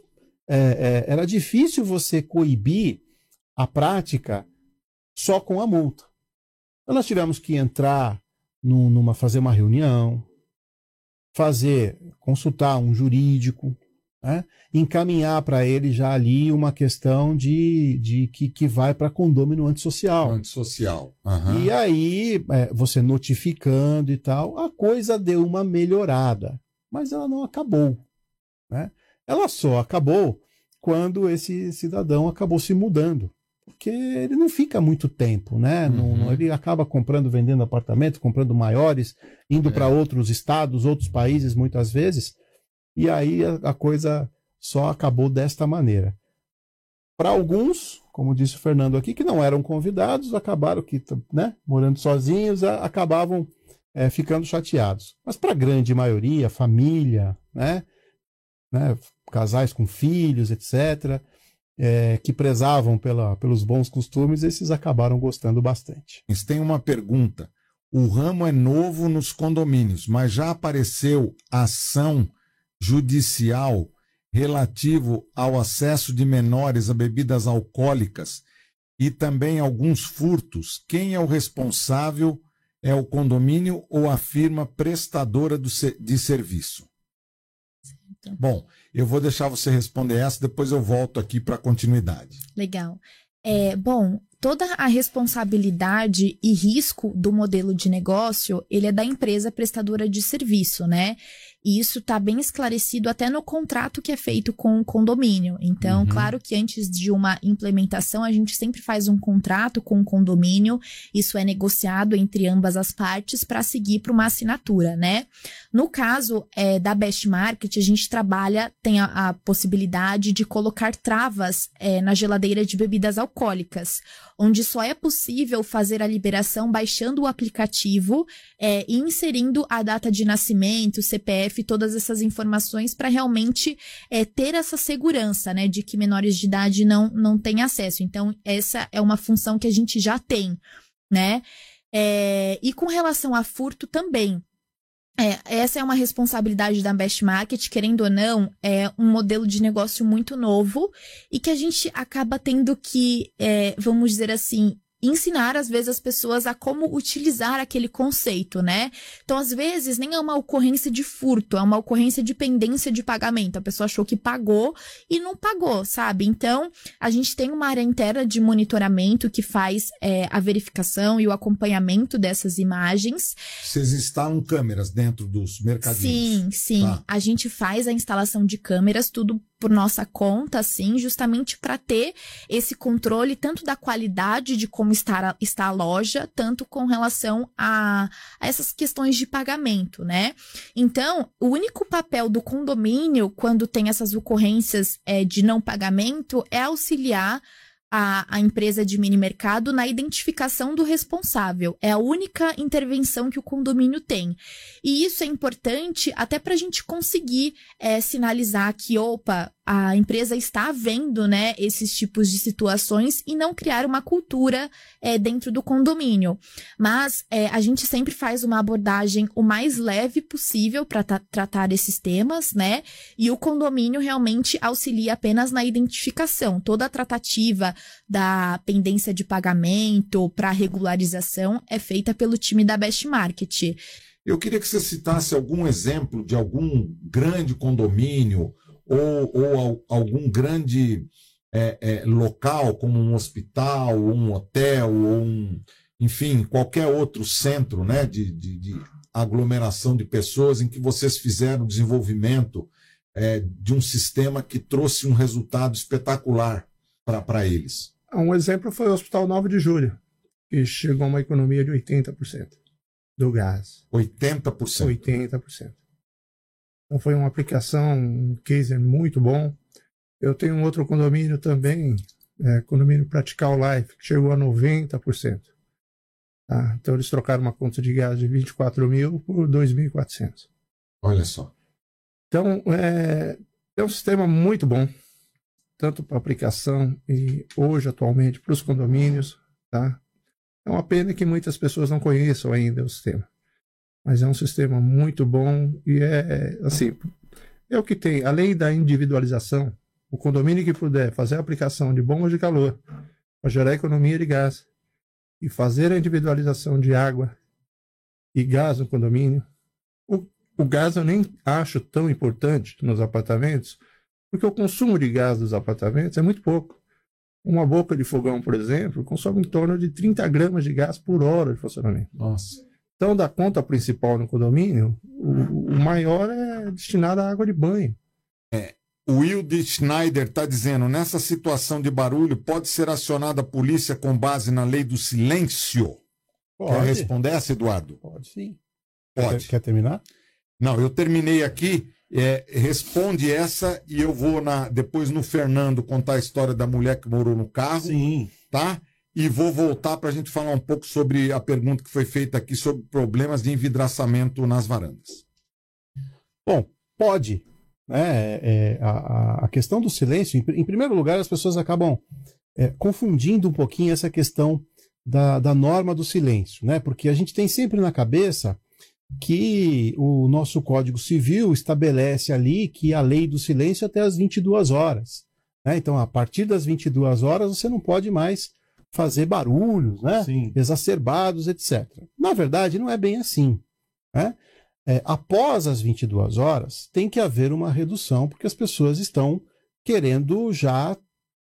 Speaker 11: é, é, era difícil você coibir a prática só com a multa. Então, nós tivemos que entrar num- numa, fazer uma reunião, fazer, consultar um jurídico, né? encaminhar para ele já ali uma questão de, de que, que vai para condômino antissocial.
Speaker 1: Antissocial. Aham.
Speaker 11: E aí, é, você notificando e tal, a coisa deu uma melhorada. Mas ela não acabou. Né? Ela só acabou quando esse cidadão acabou se mudando. Porque ele não fica muito tempo, né?
Speaker 1: Uhum.
Speaker 11: não- ele acaba comprando, vendendo apartamento, comprando maiores, indo
Speaker 1: É.
Speaker 11: para outros estados, outros países, muitas vezes. E aí a, a coisa só acabou desta maneira. Para alguns, como disse o Fernando aqui, que não eram convidados, acabaram que, né, morando sozinhos, a- acabavam é, ficando chateados. Mas para a grande maioria, família, né, né, casais com filhos, etc., é, que prezavam pela, pelos bons costumes, esses acabaram gostando bastante.
Speaker 1: Tem uma pergunta. O ramo é novo nos condomínios, mas já apareceu ação judicial relativo ao acesso de menores a bebidas alcoólicas e também alguns furtos. Quem é o responsável? É o condomínio ou a firma prestadora do de serviço? Bom, eu vou deixar você responder essa, depois eu volto aqui para continuidade.
Speaker 8: Legal. É, bom, toda a responsabilidade e risco do modelo de negócio, ele é da empresa prestadora de serviço, né? E isso está bem esclarecido até no contrato que é feito com o condomínio. Então,
Speaker 1: Uhum.
Speaker 8: claro que antes de uma implementação, a gente sempre faz um contrato com o condomínio, isso é negociado entre ambas as partes para seguir para uma assinatura, né? No caso é, da Best Market, a gente trabalha, tem a, a possibilidade de colocar travas é, na geladeira de bebidas alcoólicas, onde só é possível fazer a liberação baixando o aplicativo é, e inserindo a data de nascimento, CPF, todas essas informações para realmente é, ter essa segurança, né, de que menores de idade não, não têm acesso. Então, essa é uma função que a gente já tem, né? É, e com relação a furto também. É, essa é uma responsabilidade da Best Market, querendo ou não, é um modelo de negócio muito novo e que a gente acaba tendo que, é, vamos dizer assim, ensinar às vezes as pessoas a como utilizar aquele conceito, né? Então, às vezes, nem é uma ocorrência de furto, é uma ocorrência de pendência de pagamento. A pessoa achou que pagou e não pagou, sabe? Então, a gente tem uma área interna de monitoramento que faz é, a verificação e o acompanhamento dessas imagens.
Speaker 1: Vocês instalam câmeras dentro dos mercadinhos?
Speaker 8: Sim, sim.
Speaker 1: Tá.
Speaker 8: A gente faz a instalação de câmeras, tudo por nossa conta, assim, justamente para ter esse controle tanto da qualidade de como está está a loja, tanto com relação a, a essas questões de pagamento, né? Então, o único papel do condomínio, quando tem essas ocorrências é, de não pagamento, é auxiliar a, a empresa de mini mercado na identificação do responsável. É a única intervenção que o condomínio tem. E isso é importante até para a gente conseguir é, sinalizar que, opa, a empresa está vendo né, esses tipos de situações e não criar uma cultura é, dentro do condomínio. Mas é, a gente sempre faz uma abordagem o mais leve possível para tratar esses temas, né? E o condomínio realmente auxilia apenas na identificação. Toda a tratativa da pendência de pagamento para regularização é feita pelo time da Best Market.
Speaker 1: Eu queria que você citasse algum exemplo de algum grande condomínio ou, ou algum grande é, é, local, como um hospital, ou um hotel, ou um, enfim, qualquer outro centro né, de, de, de aglomeração de pessoas em que vocês fizeram o desenvolvimento é, de um sistema que trouxe um resultado espetacular para eles.
Speaker 10: Um exemplo foi o Hospital 9 de Julho, que chegou a uma economia de 80% do gás.
Speaker 1: 80%?
Speaker 10: 80%. Então foi uma aplicação, um case muito bom. Eu tenho um outro condomínio também, é, condomínio Pratical Life, que chegou a 90%. Tá? Então eles trocaram uma conta de gás de 24 mil por 2.400.
Speaker 1: Olha só.
Speaker 10: Então é, é um sistema muito bom tanto para aplicação e hoje, atualmente, para os condomínios. Tá? É uma pena que muitas pessoas não conheçam ainda o sistema. Mas é um sistema muito bom e é, assim, é o que tem, além da individualização, o condomínio que puder fazer a aplicação de bombas de calor para gerar economia de gás e fazer a individualização de água e gás no condomínio, o, o gás eu nem acho tão importante nos apartamentos, porque o consumo de gás dos apartamentos é muito pouco. Uma boca de fogão, por exemplo, consome em torno de 30 gramas de gás por hora de funcionamento.
Speaker 1: Nossa.
Speaker 10: Então, da conta principal no condomínio, o, o maior é destinado à água de banho.
Speaker 1: É, o Wilde Schneider está dizendo: nessa situação de barulho, pode ser acionada a polícia com base na lei do silêncio? Pode. Quer responder essa, Eduardo?
Speaker 11: Pode sim.
Speaker 1: Pode.
Speaker 11: Quer, quer terminar?
Speaker 1: Não, eu terminei aqui. É, responde essa e eu vou na, depois no Fernando contar a história da mulher que morou no carro.
Speaker 11: Sim.
Speaker 1: Tá? E vou voltar para a gente falar um pouco sobre a pergunta que foi feita aqui sobre problemas de envidraçamento nas varandas.
Speaker 11: Bom, pode. Né? É, a, a, questão do silêncio, em, em, primeiro lugar, as pessoas acabam é, confundindo um pouquinho essa questão da, da norma do silêncio, né? Porque a gente tem sempre na cabeça que o nosso Código Civil estabelece ali que a lei do silêncio é até as 22 horas. Né? Então, a partir das 22 horas, você não pode mais fazer barulhos, né?
Speaker 1: Sim.
Speaker 11: exacerbados, etc. Na verdade, não é bem assim. Né? É, após as 22 horas, tem que haver uma redução, porque as pessoas estão querendo já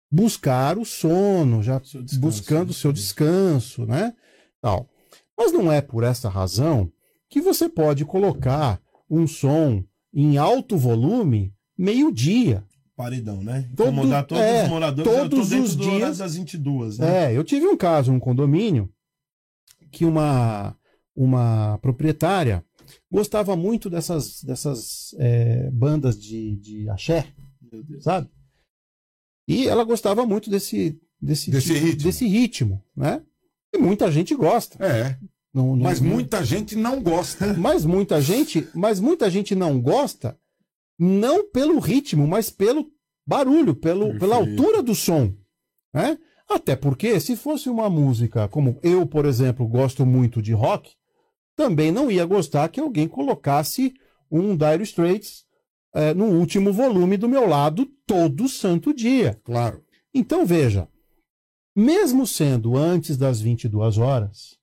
Speaker 11: buscar o sono, já descanso, buscando o seu descanso, né? Tal. Mas não é por essa razão que você pode colocar um som em alto volume meio-dia.
Speaker 12: Paredão, né? Incomodar
Speaker 11: todos é,
Speaker 12: os moradores
Speaker 11: todos os dias
Speaker 12: das 22, né?
Speaker 11: É, eu tive um caso, um condomínio, que uma, uma proprietária gostava muito dessas, dessas é, bandas de, de axé, sabe? E ela gostava muito desse, desse,
Speaker 1: desse, tipo, ritmo.
Speaker 11: desse ritmo, né? E muita gente gosta.
Speaker 1: É. Não, não, mas muita não... gente não gosta.
Speaker 11: Mas muita gente, mas muita gente não gosta, não pelo ritmo, mas pelo barulho, pelo, pela altura do som. Né? Até porque, se fosse uma música como eu, por exemplo, gosto muito de rock, também não ia gostar que alguém colocasse um Dire Straits é, no último volume do meu lado todo santo dia.
Speaker 1: Claro.
Speaker 11: Então veja, mesmo sendo antes das 22 horas,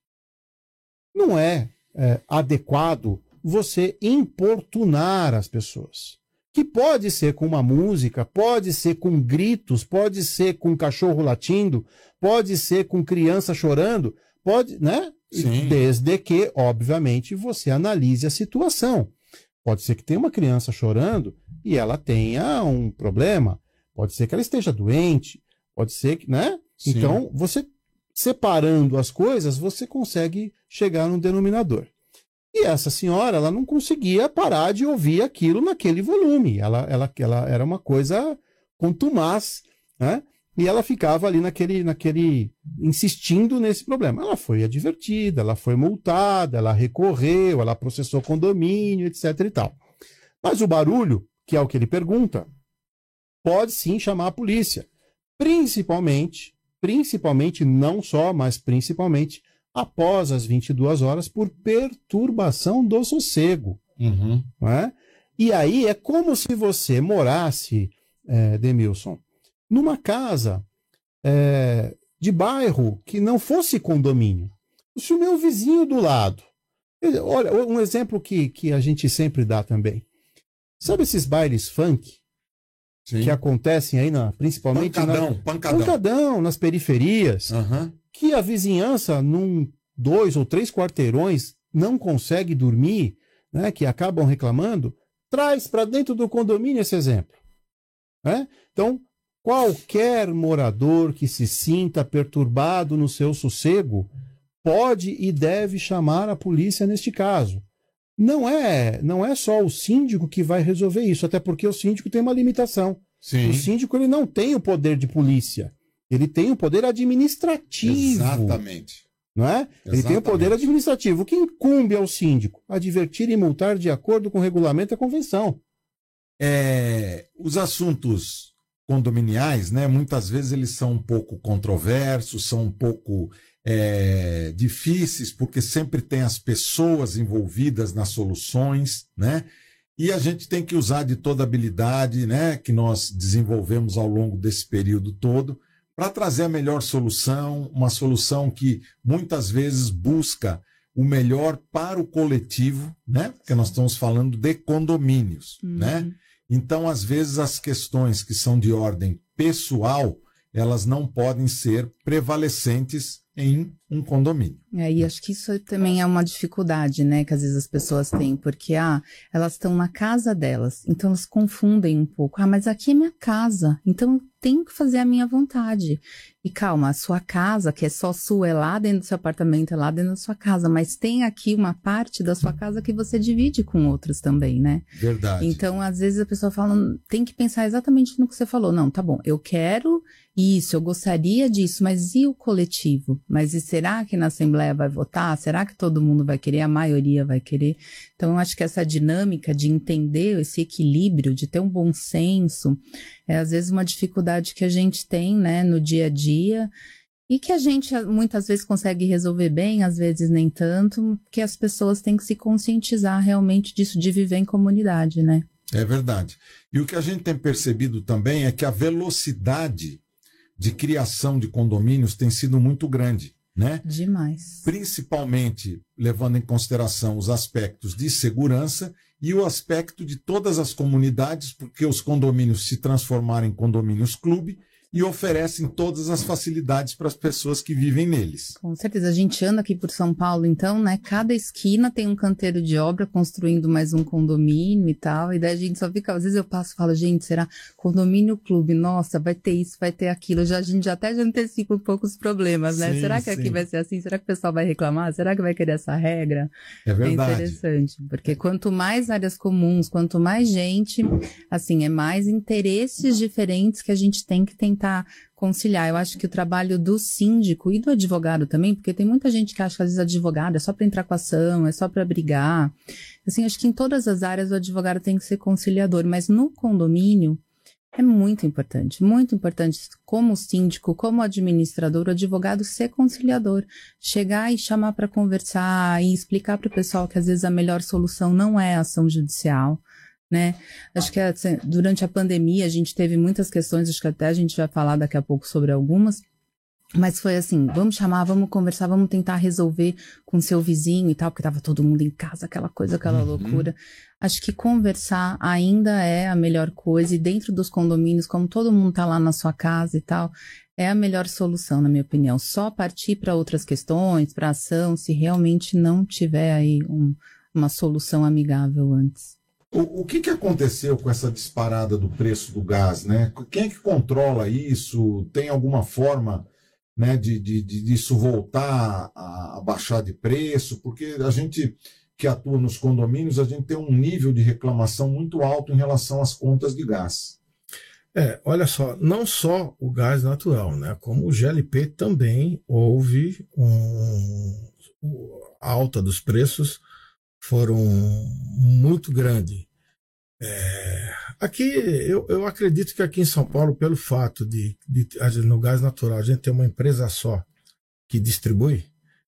Speaker 11: não é, é adequado você importunar as pessoas. Que pode ser com uma música, pode ser com gritos, pode ser com cachorro latindo, pode ser com criança chorando, pode, né?
Speaker 1: Sim.
Speaker 11: Desde que, obviamente, você analise a situação. Pode ser que tenha uma criança chorando e ela tenha um problema. Pode ser que ela esteja doente. Pode ser que, né?
Speaker 1: Sim.
Speaker 11: Então, você separando as coisas, você consegue chegar num denominador. E essa senhora, ela não conseguia parar de ouvir aquilo naquele volume. Ela, ela, ela era uma coisa contumaz, né? E ela ficava ali naquele, naquele, insistindo nesse problema. Ela foi advertida, ela foi multada, ela recorreu, ela processou condomínio, etc e tal. Mas o barulho, que é o que ele pergunta, pode sim chamar a polícia. Principalmente, principalmente, não só, mas principalmente, após as 22 horas, por perturbação do sossego.
Speaker 1: Uhum.
Speaker 11: Não é? E aí é como se você morasse, é, Demilson, numa casa é, de bairro que não fosse condomínio. Se o meu vizinho do lado. Olha, um exemplo que, que a gente sempre dá também. Sabe esses bailes funk?
Speaker 1: Sim.
Speaker 11: Que acontecem aí, na, principalmente.
Speaker 1: Pancadão,
Speaker 11: na,
Speaker 1: pancadão.
Speaker 11: pancadão, nas periferias.
Speaker 1: Aham.
Speaker 11: Que a vizinhança, num dois ou três quarteirões, não consegue dormir, né? Que acabam reclamando. Traz para dentro do condomínio esse exemplo. Né? Então, qualquer morador que se sinta perturbado no seu sossego pode e deve chamar a polícia neste caso. Não é, não é só o síndico que vai resolver isso, até porque o síndico tem uma limitação.
Speaker 1: Sim.
Speaker 11: O síndico ele não tem o poder de polícia. Ele tem o poder administrativo.
Speaker 1: Exatamente.
Speaker 11: Não é? Ele tem o poder
Speaker 1: Exatamente.
Speaker 11: administrativo. O que incumbe ao síndico? Advertir e multar de acordo com o regulamento e a convenção.
Speaker 1: É, os assuntos condominiais, né, muitas vezes eles são um pouco controversos, são um pouco é, difíceis, porque sempre tem as pessoas envolvidas nas soluções, né? E a gente tem que usar de toda a habilidade, né, que nós desenvolvemos ao longo desse período todo, para trazer a melhor solução, uma solução que muitas vezes busca o melhor para o coletivo, né? Porque nós estamos falando de condomínios, né? Então, às vezes, as questões que são de ordem pessoal, elas não podem ser prevalecentes em um condomínio.
Speaker 13: É, e acho que isso também é uma dificuldade, né, que às vezes as pessoas têm, porque, ah, elas estão na casa delas, então elas confundem um pouco. Ah, mas aqui é minha casa, então tenho que fazer a minha vontade. E calma, a sua casa, que é só sua, é lá dentro do seu apartamento, é lá dentro da sua casa, mas tem aqui uma parte da sua casa que você divide com outros também, né?
Speaker 1: Verdade.
Speaker 13: Então, às vezes a pessoa fala, tem que pensar exatamente no que você falou. Não, tá bom, eu quero isso, eu gostaria disso, mas e o coletivo? Mas e será que na Assembleia vai votar? Será que todo mundo vai querer? A maioria vai querer? Então, eu acho que essa dinâmica de entender esse equilíbrio, de ter um bom senso, é às vezes uma dificuldade que a gente tem, né, no dia a dia. E que a gente muitas vezes consegue resolver bem, às vezes nem tanto, que as pessoas têm que se conscientizar realmente disso, de viver em comunidade, né?
Speaker 1: É verdade. E o que a gente tem percebido também é que a velocidade de criação de condomínios tem sido muito grande, né?
Speaker 13: Demais.
Speaker 1: Principalmente levando em consideração os aspectos de segurança e o aspecto de todas as comunidades, porque os condomínios se transformaram em condomínios clube e oferecem todas as facilidades para as pessoas que vivem neles.
Speaker 13: Com certeza. A gente anda aqui por São Paulo, então, né? Cada esquina tem um canteiro de obra construindo mais um condomínio e tal. E daí a gente só fica, às vezes eu passo e falo, gente, será condomínio clube? Nossa, vai ter isso, vai ter aquilo. Já, a gente já até já antecipa um pouco os problemas, né?
Speaker 1: Sim,
Speaker 13: será que aqui
Speaker 1: sim.
Speaker 13: vai ser assim? Será que o pessoal vai reclamar? Será que vai querer essa regra?
Speaker 1: É verdade.
Speaker 13: É interessante, porque quanto mais áreas comuns, quanto mais gente, assim, é mais interesses diferentes que a gente tem que tentar conciliar. Eu acho que o trabalho do síndico e do advogado também, porque tem muita gente que acha que às vezes advogado é só para entrar com ação, é só para brigar. Assim, acho que em todas as áreas o advogado tem que ser conciliador, mas no condomínio é muito importante, muito importante como síndico, como administrador, o advogado ser conciliador, chegar e chamar para conversar e explicar para o pessoal que às vezes a melhor solução não é ação judicial, né? Acho que assim, durante a pandemia a gente teve muitas questões, acho que até a gente vai falar daqui a pouco sobre algumas. Mas foi assim, vamos chamar, vamos conversar, vamos tentar resolver com seu vizinho e tal, porque tava todo mundo em casa, aquela coisa, aquela
Speaker 1: Uhum.
Speaker 13: loucura. Acho que conversar ainda é a melhor coisa, e dentro dos condomínios, como todo mundo tá lá na sua casa e tal, é a melhor solução, na minha opinião. Só partir para outras questões, para ação, se realmente não tiver aí um- uma solução amigável antes.
Speaker 1: O, o que, que aconteceu com essa disparada do preço do gás, né? Quem é que controla isso? Tem alguma forma né, de, de, de disso voltar a, a baixar de preço? Porque a gente que atua nos condomínios, a gente tem um nível de reclamação muito alto em relação às contas de gás.
Speaker 12: É, olha só, não só o gás natural, né? Como o GLP também houve um, a alta dos preços foram muito grande. É, aqui, eu, eu acredito que aqui em São Paulo, pelo fato de, de no gás natural a gente ter uma empresa só que distribui,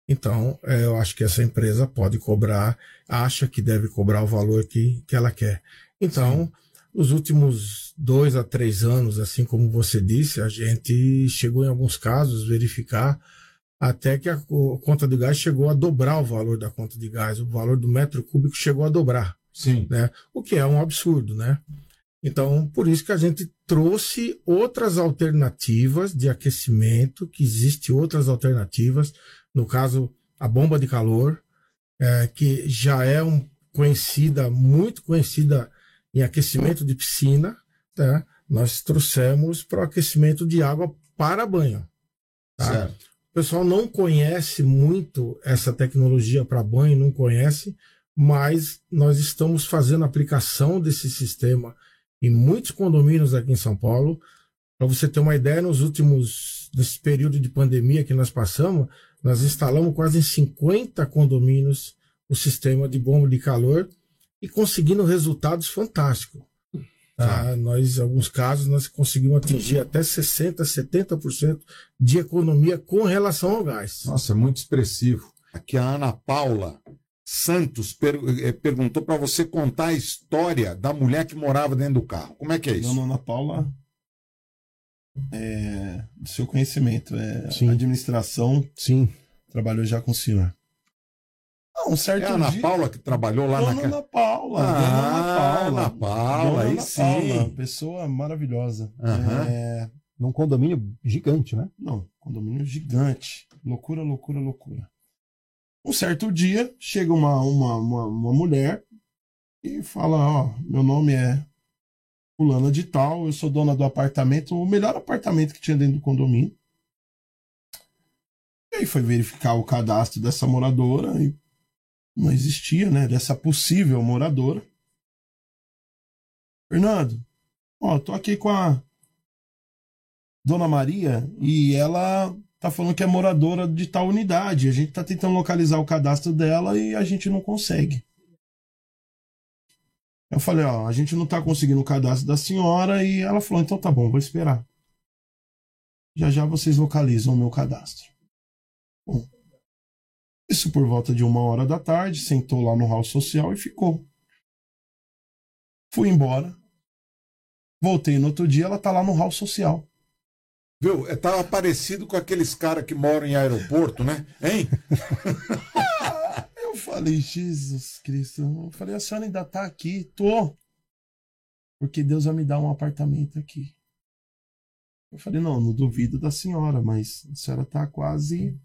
Speaker 12: então é, eu acho que essa empresa pode cobrar, acha que deve cobrar o valor que, que ela quer. Então, Sim. nos últimos dois a três anos, assim como você disse, a gente chegou em alguns casos verificar até que a conta de gás chegou a dobrar o valor da conta de gás, o valor do metro cúbico chegou a dobrar.
Speaker 1: Sim.
Speaker 12: Né? O que é um absurdo, né? Então, por isso que a gente trouxe outras alternativas de aquecimento, que existem outras alternativas, no caso, a bomba de calor, é, que já é um, conhecida, muito conhecida em aquecimento de piscina, tá? nós trouxemos para o aquecimento de água para banho. Tá? Certo. O pessoal não conhece muito essa tecnologia para banho, não conhece, mas nós estamos fazendo aplicação desse sistema em muitos condomínios aqui em São Paulo. Para você ter uma ideia, nos últimos, nesse período de pandemia que nós passamos, nós instalamos quase em 50 condomínios o sistema de bomba de calor e conseguindo resultados fantásticos. Tá? Ah. Nós, em alguns casos, nós conseguimos atingir até 60%, 70% de economia com relação ao gás.
Speaker 1: Nossa, é muito expressivo. Aqui a Ana Paula Santos per eh, perguntou para você contar a história da mulher que morava dentro do carro. Como é que é isso?
Speaker 12: Dona Ana Paula, é, do seu conhecimento, é, Sim. administração.
Speaker 11: Sim.
Speaker 12: Trabalhou já com o senhor.
Speaker 1: Ah, um certo é a Ana dia... Paula que trabalhou lá
Speaker 12: Dona
Speaker 1: na
Speaker 12: Ana Paula.
Speaker 1: Ah, Dona Ana Paula. Ana Paula, Dona aí Ana sim. Paula,
Speaker 12: pessoa maravilhosa.
Speaker 11: Uhum. É... Num condomínio gigante, né?
Speaker 12: Não, condomínio gigante. Loucura, loucura, loucura. Um certo dia, chega uma, uma, uma, uma mulher e fala: Ó, meu nome é Fulana de Tal, eu sou dona do apartamento, o melhor apartamento que tinha dentro do condomínio. E aí foi verificar o cadastro dessa moradora e não existia, né? Dessa possível moradora. Fernando, ó, tô aqui com a Dona Maria e ela tá falando que é moradora de tal unidade. A gente tá tentando localizar o cadastro dela e a gente não consegue. Eu falei, ó, a gente não tá conseguindo o cadastro da senhora e ela falou, então tá bom, vou esperar. Já já vocês localizam o meu cadastro. Isso por volta de uma hora da tarde, sentou lá no hall social e ficou. Fui embora. Voltei no outro dia, ela tá lá no hall social.
Speaker 1: Viu? É, tava parecido com aqueles caras que moram em aeroporto, né? Hein? [laughs]
Speaker 12: eu falei, Jesus Cristo. Eu falei, a senhora ainda tá aqui? Tô. Porque Deus vai me dar um apartamento aqui. Eu falei, não, não duvido da senhora, mas a senhora tá quase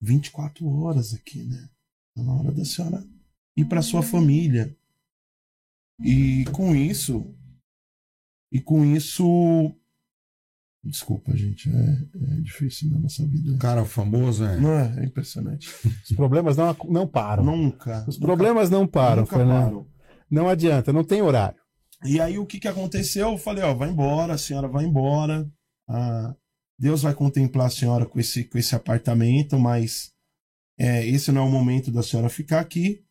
Speaker 12: 24 horas aqui, né? Tá na hora da senhora ir para sua família. E com isso, e com isso, desculpa, gente, é, é difícil na nossa vida.
Speaker 1: Cara famoso, é.
Speaker 12: Não é, é impressionante.
Speaker 11: Os problemas não, não param.
Speaker 12: Nunca.
Speaker 11: Os problemas nunca, não param, nunca Fernando. Param. Não adianta, não tem horário.
Speaker 12: E aí o que, que aconteceu? Eu falei, ó, vai embora, a senhora vai embora. Ah, Deus vai contemplar a senhora com esse, com esse apartamento, mas é, esse não é o momento da senhora ficar aqui.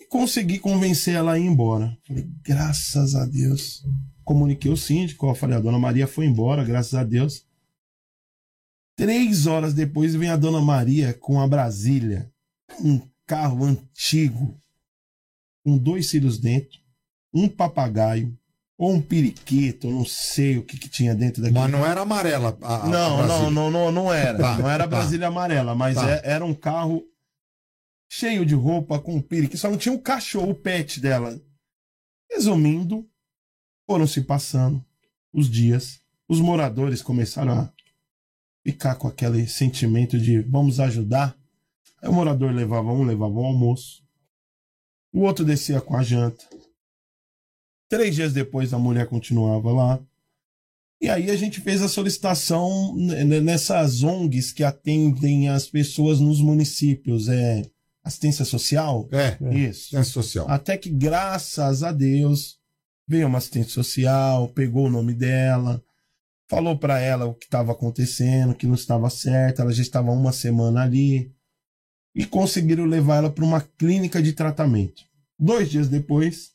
Speaker 12: E consegui convencer ela a ir embora. Falei, graças a Deus. Comuniquei o síndico, falei, a dona Maria foi embora, graças a Deus. Três horas depois vem a dona Maria com a Brasília, um carro antigo, com dois filhos dentro, um papagaio, ou um periquito, não sei o que, que tinha dentro daquele.
Speaker 1: Mas não era amarela. A, a
Speaker 12: não, não, não, não, não era. Tá, não era tá. Brasília amarela, mas tá. é, era um carro cheio de roupa com um periquito. Só não tinha o um cachorro, o pet dela. Resumindo, foram se passando os dias. Os moradores começaram a ficar com aquele sentimento de vamos ajudar. Aí o morador levava um, levava um almoço. O outro descia com a janta. Três dias depois a mulher continuava lá. E aí a gente fez a solicitação nessas ONGs que atendem as pessoas nos municípios. É assistência social?
Speaker 1: É,
Speaker 12: isso.
Speaker 1: Assistência social.
Speaker 12: Até que, graças a Deus, Veio uma assistente social, pegou o nome dela, falou para ela o que estava acontecendo, que não estava certo, ela já estava uma semana ali e conseguiram levar ela para uma clínica de tratamento. Dois dias depois,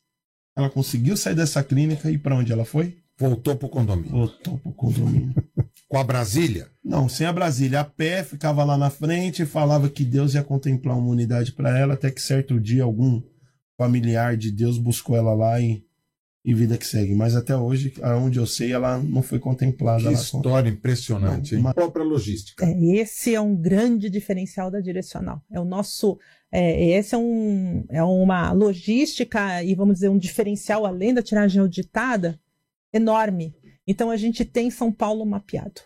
Speaker 12: ela conseguiu sair dessa clínica e para onde ela foi?
Speaker 1: Voltou pro condomínio.
Speaker 12: Voltou pro condomínio. [laughs]
Speaker 1: Com a Brasília?
Speaker 12: Não, sem a Brasília. A pé ficava lá na frente e falava que Deus ia contemplar uma unidade para ela, até que certo dia algum familiar de Deus buscou ela lá e, e vida que segue. Mas até hoje, aonde eu sei, ela não foi contemplada.
Speaker 1: Que história impressionante,
Speaker 12: Não, uma-
Speaker 1: própria logística.
Speaker 14: É, esse é um grande diferencial da direcional. É o nosso. É, esse é, um, é uma logística e, vamos dizer, um diferencial além da tiragem auditada enorme. Então, a gente tem São Paulo mapeado.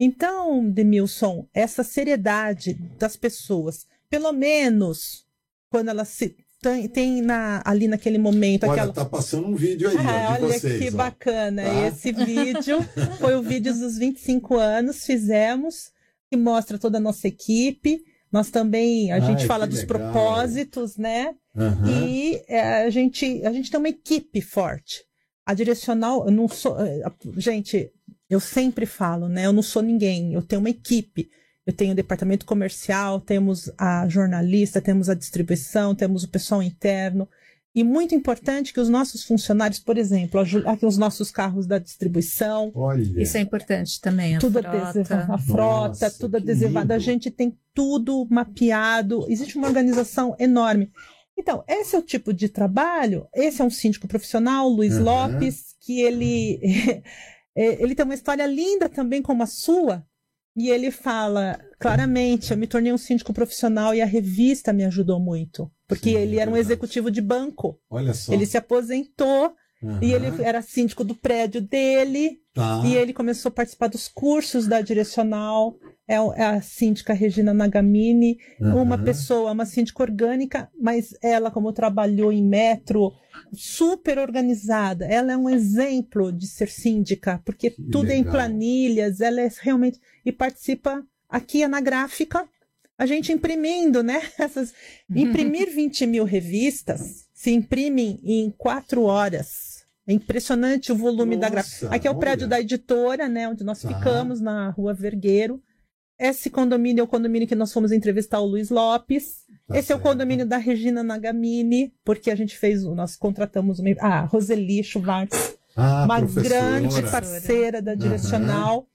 Speaker 14: Então, Demilson, essa seriedade das pessoas, pelo menos quando elas se tem, tem na, ali naquele momento
Speaker 1: Olha,
Speaker 14: aquela.
Speaker 1: tá passando um vídeo aí, ó,
Speaker 14: Ah,
Speaker 1: de
Speaker 14: olha
Speaker 1: vocês.
Speaker 14: que
Speaker 1: ó.
Speaker 14: bacana.
Speaker 1: Tá?
Speaker 14: Esse vídeo foi o vídeo dos 25 anos, fizemos, que mostra toda a nossa equipe. Nós também, a
Speaker 1: Ai,
Speaker 14: gente fala dos
Speaker 1: legal.
Speaker 14: propósitos, né?
Speaker 1: Aham.
Speaker 14: E é, a, gente, a gente tem uma equipe forte. A direcional, eu não sou. é, Gente, eu sempre falo, né? Eu não sou ninguém, eu tenho uma equipe. Eu tenho o departamento comercial, temos a jornalista, temos a distribuição, temos o pessoal interno. E muito importante que os nossos funcionários, por exemplo, aqui os nossos carros da distribuição,
Speaker 1: Olha.
Speaker 13: Isso é importante também. A
Speaker 14: tudo
Speaker 13: frota.
Speaker 14: adesivado, a frota,
Speaker 1: Nossa,
Speaker 14: tudo adesivado. A gente tem tudo mapeado, existe uma organização enorme. Então, esse é o tipo de trabalho. Esse é um síndico profissional, Luiz
Speaker 1: Aham.
Speaker 14: Lopes, que ele, [laughs] é, ele tem uma história linda também como a sua. E ele fala claramente: eu me tornei um síndico profissional e a revista me ajudou muito. Porque
Speaker 1: Sim,
Speaker 14: ele
Speaker 1: é
Speaker 14: era um executivo de banco.
Speaker 1: Olha só.
Speaker 14: Ele se aposentou
Speaker 1: Aham.
Speaker 14: e ele era síndico do prédio dele.
Speaker 1: Tá.
Speaker 14: E ele começou a participar dos cursos da direcional. É é a síndica Regina Nagamini, uma
Speaker 1: Aham.
Speaker 14: pessoa, uma síndica orgânica, mas ela, como trabalhou em metro, super organizada. Ela é um exemplo de ser síndica, porque tudo é em
Speaker 1: legal.
Speaker 14: planilhas, ela é realmente. E participa aqui é na gráfica, a gente imprimindo, né? [laughs] Essas, imprimir [laughs] 20 mil revistas se imprimem em quatro horas. É impressionante o volume da gráfica.
Speaker 1: Nossa,
Speaker 14: Aqui é o prédio
Speaker 1: olha.
Speaker 14: da editora, né? Onde nós
Speaker 1: Tá.
Speaker 14: ficamos, na rua Vergueiro. Esse condomínio é o condomínio que nós fomos entrevistar o Luiz Lopes.
Speaker 1: Tá
Speaker 14: Esse é o
Speaker 1: certo.
Speaker 14: condomínio da Regina Nagamini, porque a gente fez, nós contratamos uma. Ah, Roseli Schwartz,
Speaker 1: Ah,
Speaker 14: uma
Speaker 1: professora.
Speaker 14: grande parceira da Direcional.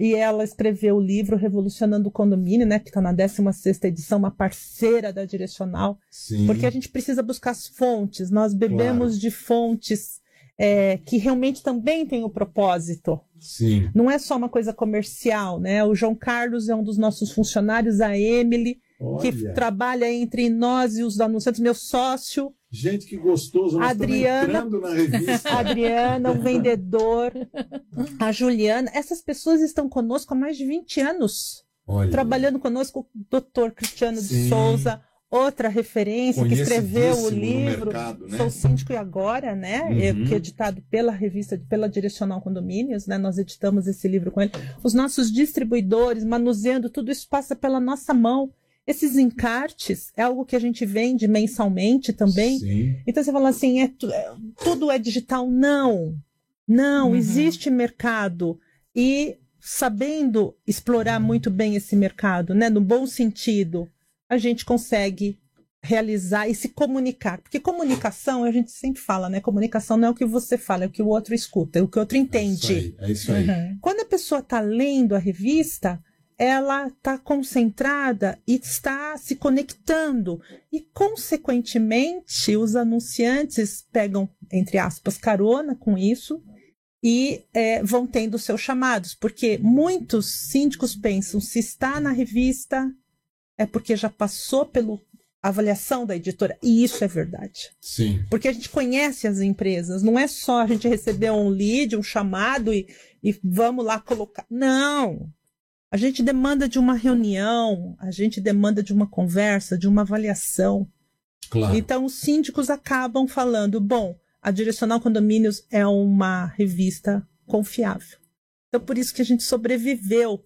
Speaker 14: E ela escreveu o livro Revolucionando o Condomínio, né? Que está na 16 edição, uma parceira da Direcional.
Speaker 1: Sim.
Speaker 14: Porque a gente precisa buscar as fontes. Nós bebemos de fontes é, que realmente também têm o propósito.
Speaker 1: Sim.
Speaker 14: Não é só uma coisa comercial, né? O João Carlos é um dos nossos funcionários, a Emily, que
Speaker 1: Olha.
Speaker 14: trabalha entre nós e os anunciantes, meu sócio,
Speaker 1: Gente, que gostoso. Nós
Speaker 14: Adriana-
Speaker 1: entrando na revista. [laughs]
Speaker 14: Adriana, o vendedor, a Juliana. Essas pessoas estão conosco há mais de 20 anos,
Speaker 1: Olha.
Speaker 14: trabalhando conosco o doutor Cristiano de
Speaker 1: Sim.
Speaker 14: Souza, outra referência que escreveu o livro.
Speaker 1: mercado, né?
Speaker 14: Sou síndico e agora, né?
Speaker 1: Uhum.
Speaker 14: É, que é editado pela revista, pela Direcional Condomínios, né? Nós editamos esse livro com ele. Os nossos distribuidores, manuseando, tudo isso passa pela nossa mão. Esses encartes é algo que a gente vende mensalmente também.
Speaker 1: Sim.
Speaker 14: Então você fala assim, é, é- tudo é digital? Não. Não,
Speaker 13: Uhum.
Speaker 14: existe mercado. E sabendo explorar muito bem esse mercado, né, no bom sentido, a gente consegue realizar e se comunicar. Porque comunicação, a gente sempre fala, né? Comunicação não é o que você fala, é o que o outro escuta, é o que o outro entende.
Speaker 1: É isso aí.
Speaker 13: Uhum.
Speaker 14: Quando a pessoa está lendo a revista, ela está concentrada e está se conectando. E, consequentemente, os anunciantes pegam, entre aspas, carona com isso e é, vão tendo seus chamados. Porque muitos síndicos pensam, se está na revista, é porque já passou pela avaliação da editora. E isso é verdade.
Speaker 1: Sim.
Speaker 14: Porque a gente conhece as empresas, não é só a gente receber um lead, um chamado e, e vamos lá colocar. Não! A gente demanda de uma reunião, a gente demanda de uma conversa, de uma avaliação.
Speaker 1: Claro.
Speaker 14: Então, os síndicos acabam falando: bom, a Direcional Condomínios é uma revista confiável. Então, por isso que a gente sobreviveu.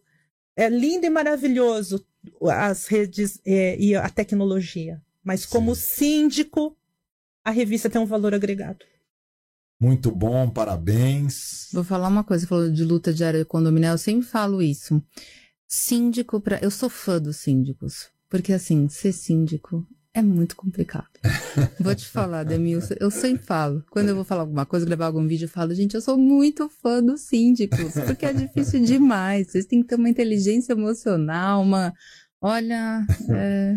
Speaker 14: É lindo e maravilhoso as redes eh, e a tecnologia, mas como síndico, a revista tem um valor agregado.
Speaker 1: Muito bom, parabéns.
Speaker 13: Vou falar uma coisa, você falou de luta de área condominial, eu sempre falo isso. Síndico, pra... eu sou fã dos síndicos, porque assim, ser síndico é muito complicado. [laughs] vou te falar, Demilson, eu sempre falo, quando eu vou falar alguma coisa, gravar algum vídeo, eu falo, gente, eu sou muito fã dos síndicos, porque é difícil demais, vocês têm que ter uma inteligência emocional, uma... Olha, é...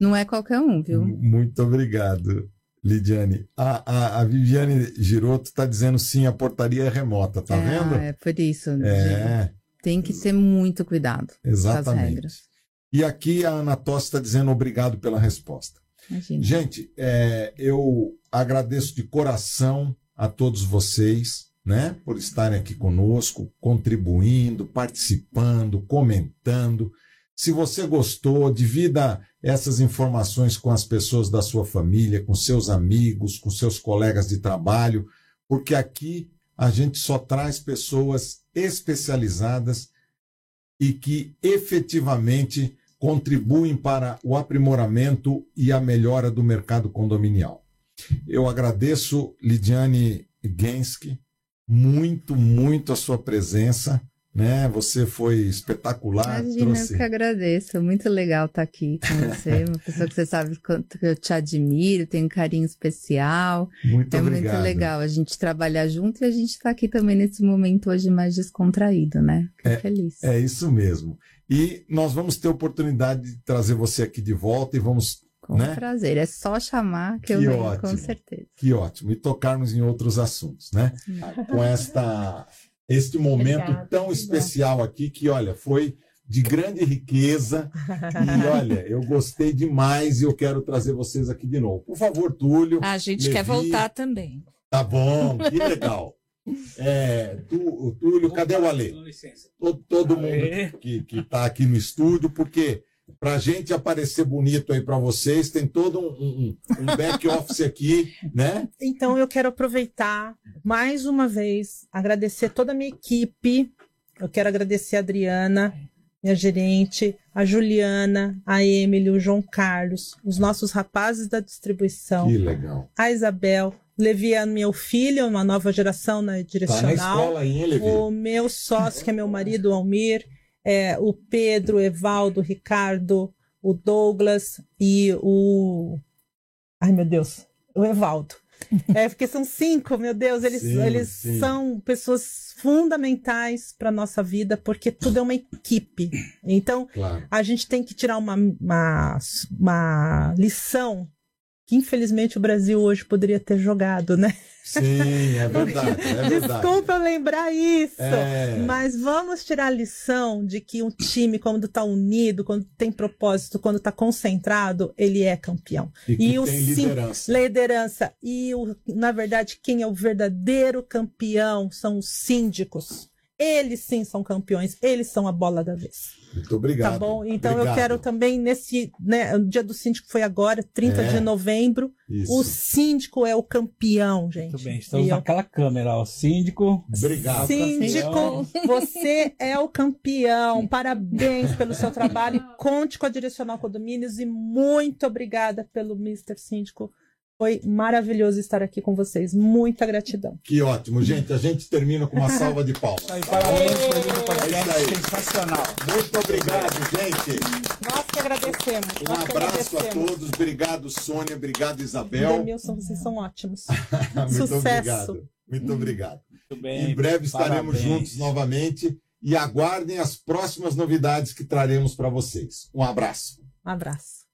Speaker 13: não é qualquer um, viu?
Speaker 1: Muito obrigado. Lidiane. A, a, a Viviane Giroto está dizendo sim, a portaria é remota, tá
Speaker 13: é,
Speaker 1: vendo?
Speaker 13: É por isso.
Speaker 1: É.
Speaker 13: Tem que ter muito cuidado
Speaker 1: Exatamente.
Speaker 13: com as regras.
Speaker 1: E aqui a Ana Tossi está dizendo obrigado pela resposta.
Speaker 13: Imagina.
Speaker 1: Gente, é, eu agradeço de coração a todos vocês, né, por estarem aqui conosco, contribuindo, participando, comentando. Se você gostou, divida essas informações com as pessoas da sua família, com seus amigos, com seus colegas de trabalho, porque aqui a gente só traz pessoas especializadas e que efetivamente contribuem para o aprimoramento e a melhora do mercado condominial. Eu agradeço, Lidiane Gensky, muito, muito a sua presença né? Você foi espetacular.
Speaker 13: Imagina,
Speaker 1: trouxe...
Speaker 13: eu que agradeço. Muito legal estar aqui com [laughs] você. Uma pessoa que você sabe quanto que eu te admiro, tenho um carinho especial.
Speaker 1: Muito
Speaker 13: é
Speaker 1: obrigado.
Speaker 13: muito legal a gente trabalhar junto e a gente está aqui também nesse momento hoje mais descontraído, né? Fico
Speaker 1: é,
Speaker 13: feliz.
Speaker 1: É isso mesmo. E nós vamos ter oportunidade de trazer você aqui de volta e vamos.
Speaker 13: Com
Speaker 1: né?
Speaker 13: prazer. É só chamar que, que eu venho, ótimo, com certeza.
Speaker 1: Que ótimo. E tocarmos em outros assuntos, né? com esta este momento
Speaker 14: Obrigada,
Speaker 1: tão especial aqui, que, olha, foi de grande riqueza. E [laughs] olha, eu gostei demais e eu quero trazer vocês aqui de novo. Por favor, Túlio.
Speaker 2: A gente
Speaker 1: Levi,
Speaker 2: quer voltar também.
Speaker 1: Tá bom, que legal. [laughs] É, tu, Túlio, cadê o Alê? Todo, todo mundo que está aqui no estúdio, porque para a gente aparecer bonito aí para vocês, tem todo um, um, um back office aqui, né?
Speaker 14: Então eu quero aproveitar mais uma vez, agradecer toda a minha equipe. Eu quero agradecer a Adriana, minha gerente, a Juliana, a Emily, o João Carlos, os nossos rapazes da distribuição.
Speaker 1: Que legal.
Speaker 14: A Isabel, Levi é meu filho, uma nova geração na direcional.
Speaker 1: Tá na Levi?
Speaker 14: O meu sócio, que é meu marido, o Almir é, o Pedro, o Evaldo, o Ricardo, o Douglas e o. Ai, meu Deus, o Evaldo. É, porque são cinco, meu Deus, eles,
Speaker 1: Sim,
Speaker 14: eles
Speaker 1: sim.
Speaker 14: são pessoas fundamentais para nossa vida, porque tudo é uma equipe. Então,
Speaker 1: Claro.
Speaker 14: a gente tem que tirar uma, uma, uma lição que, infelizmente, o Brasil hoje poderia ter jogado, né?
Speaker 1: Sim, é verdade, é [laughs] verdade.
Speaker 14: Desculpa lembrar isso,
Speaker 1: É.
Speaker 14: mas vamos tirar a lição de que um time, quando está unido, quando tem propósito, quando está concentrado, ele é campeão.
Speaker 1: E que
Speaker 14: o
Speaker 1: tem
Speaker 14: sim-
Speaker 1: liderança.
Speaker 14: liderança. E, o, na verdade, quem é o verdadeiro campeão são os síndicos. Eles sim são campeões, eles são a bola da vez.
Speaker 1: Muito obrigado.
Speaker 14: Tá bom? Então eu
Speaker 1: Obrigado.
Speaker 14: quero também, nesse. Né, o dia do síndico foi agora, 30
Speaker 1: É.
Speaker 14: de novembro.
Speaker 1: Isso.
Speaker 14: O síndico é o campeão, gente.
Speaker 15: Muito bem, estamos
Speaker 14: E eu-
Speaker 15: naquela câmera, ó. Síndico.
Speaker 1: Obrigado.
Speaker 14: Síndico, você é o campeão. Parabéns pelo seu trabalho. Conte com a Direcional Condomínios e muito obrigada pelo Mr. Síndico. Foi maravilhoso estar aqui com vocês. Muita gratidão.
Speaker 1: Que ótimo, gente. A gente termina com uma salva de palmas.
Speaker 15: Parabéns pelo lindo
Speaker 1: É
Speaker 15: podcast, sensacional.
Speaker 1: Muito obrigado, gente.
Speaker 14: Nós que agradecemos.
Speaker 1: Um
Speaker 14: nós
Speaker 1: abraço a
Speaker 14: agradecemos.
Speaker 1: todos. Obrigado, Sônia. Obrigado, Isabel.
Speaker 14: Demilson, vocês são ótimos. [laughs]
Speaker 1: Muito
Speaker 14: Sucesso.
Speaker 1: obrigado. Muito obrigado.
Speaker 15: Muito bem.
Speaker 1: Em breve estaremos
Speaker 15: parabéns.
Speaker 1: juntos novamente e aguardem as próximas novidades que traremos para vocês. Um abraço.
Speaker 14: Um abraço.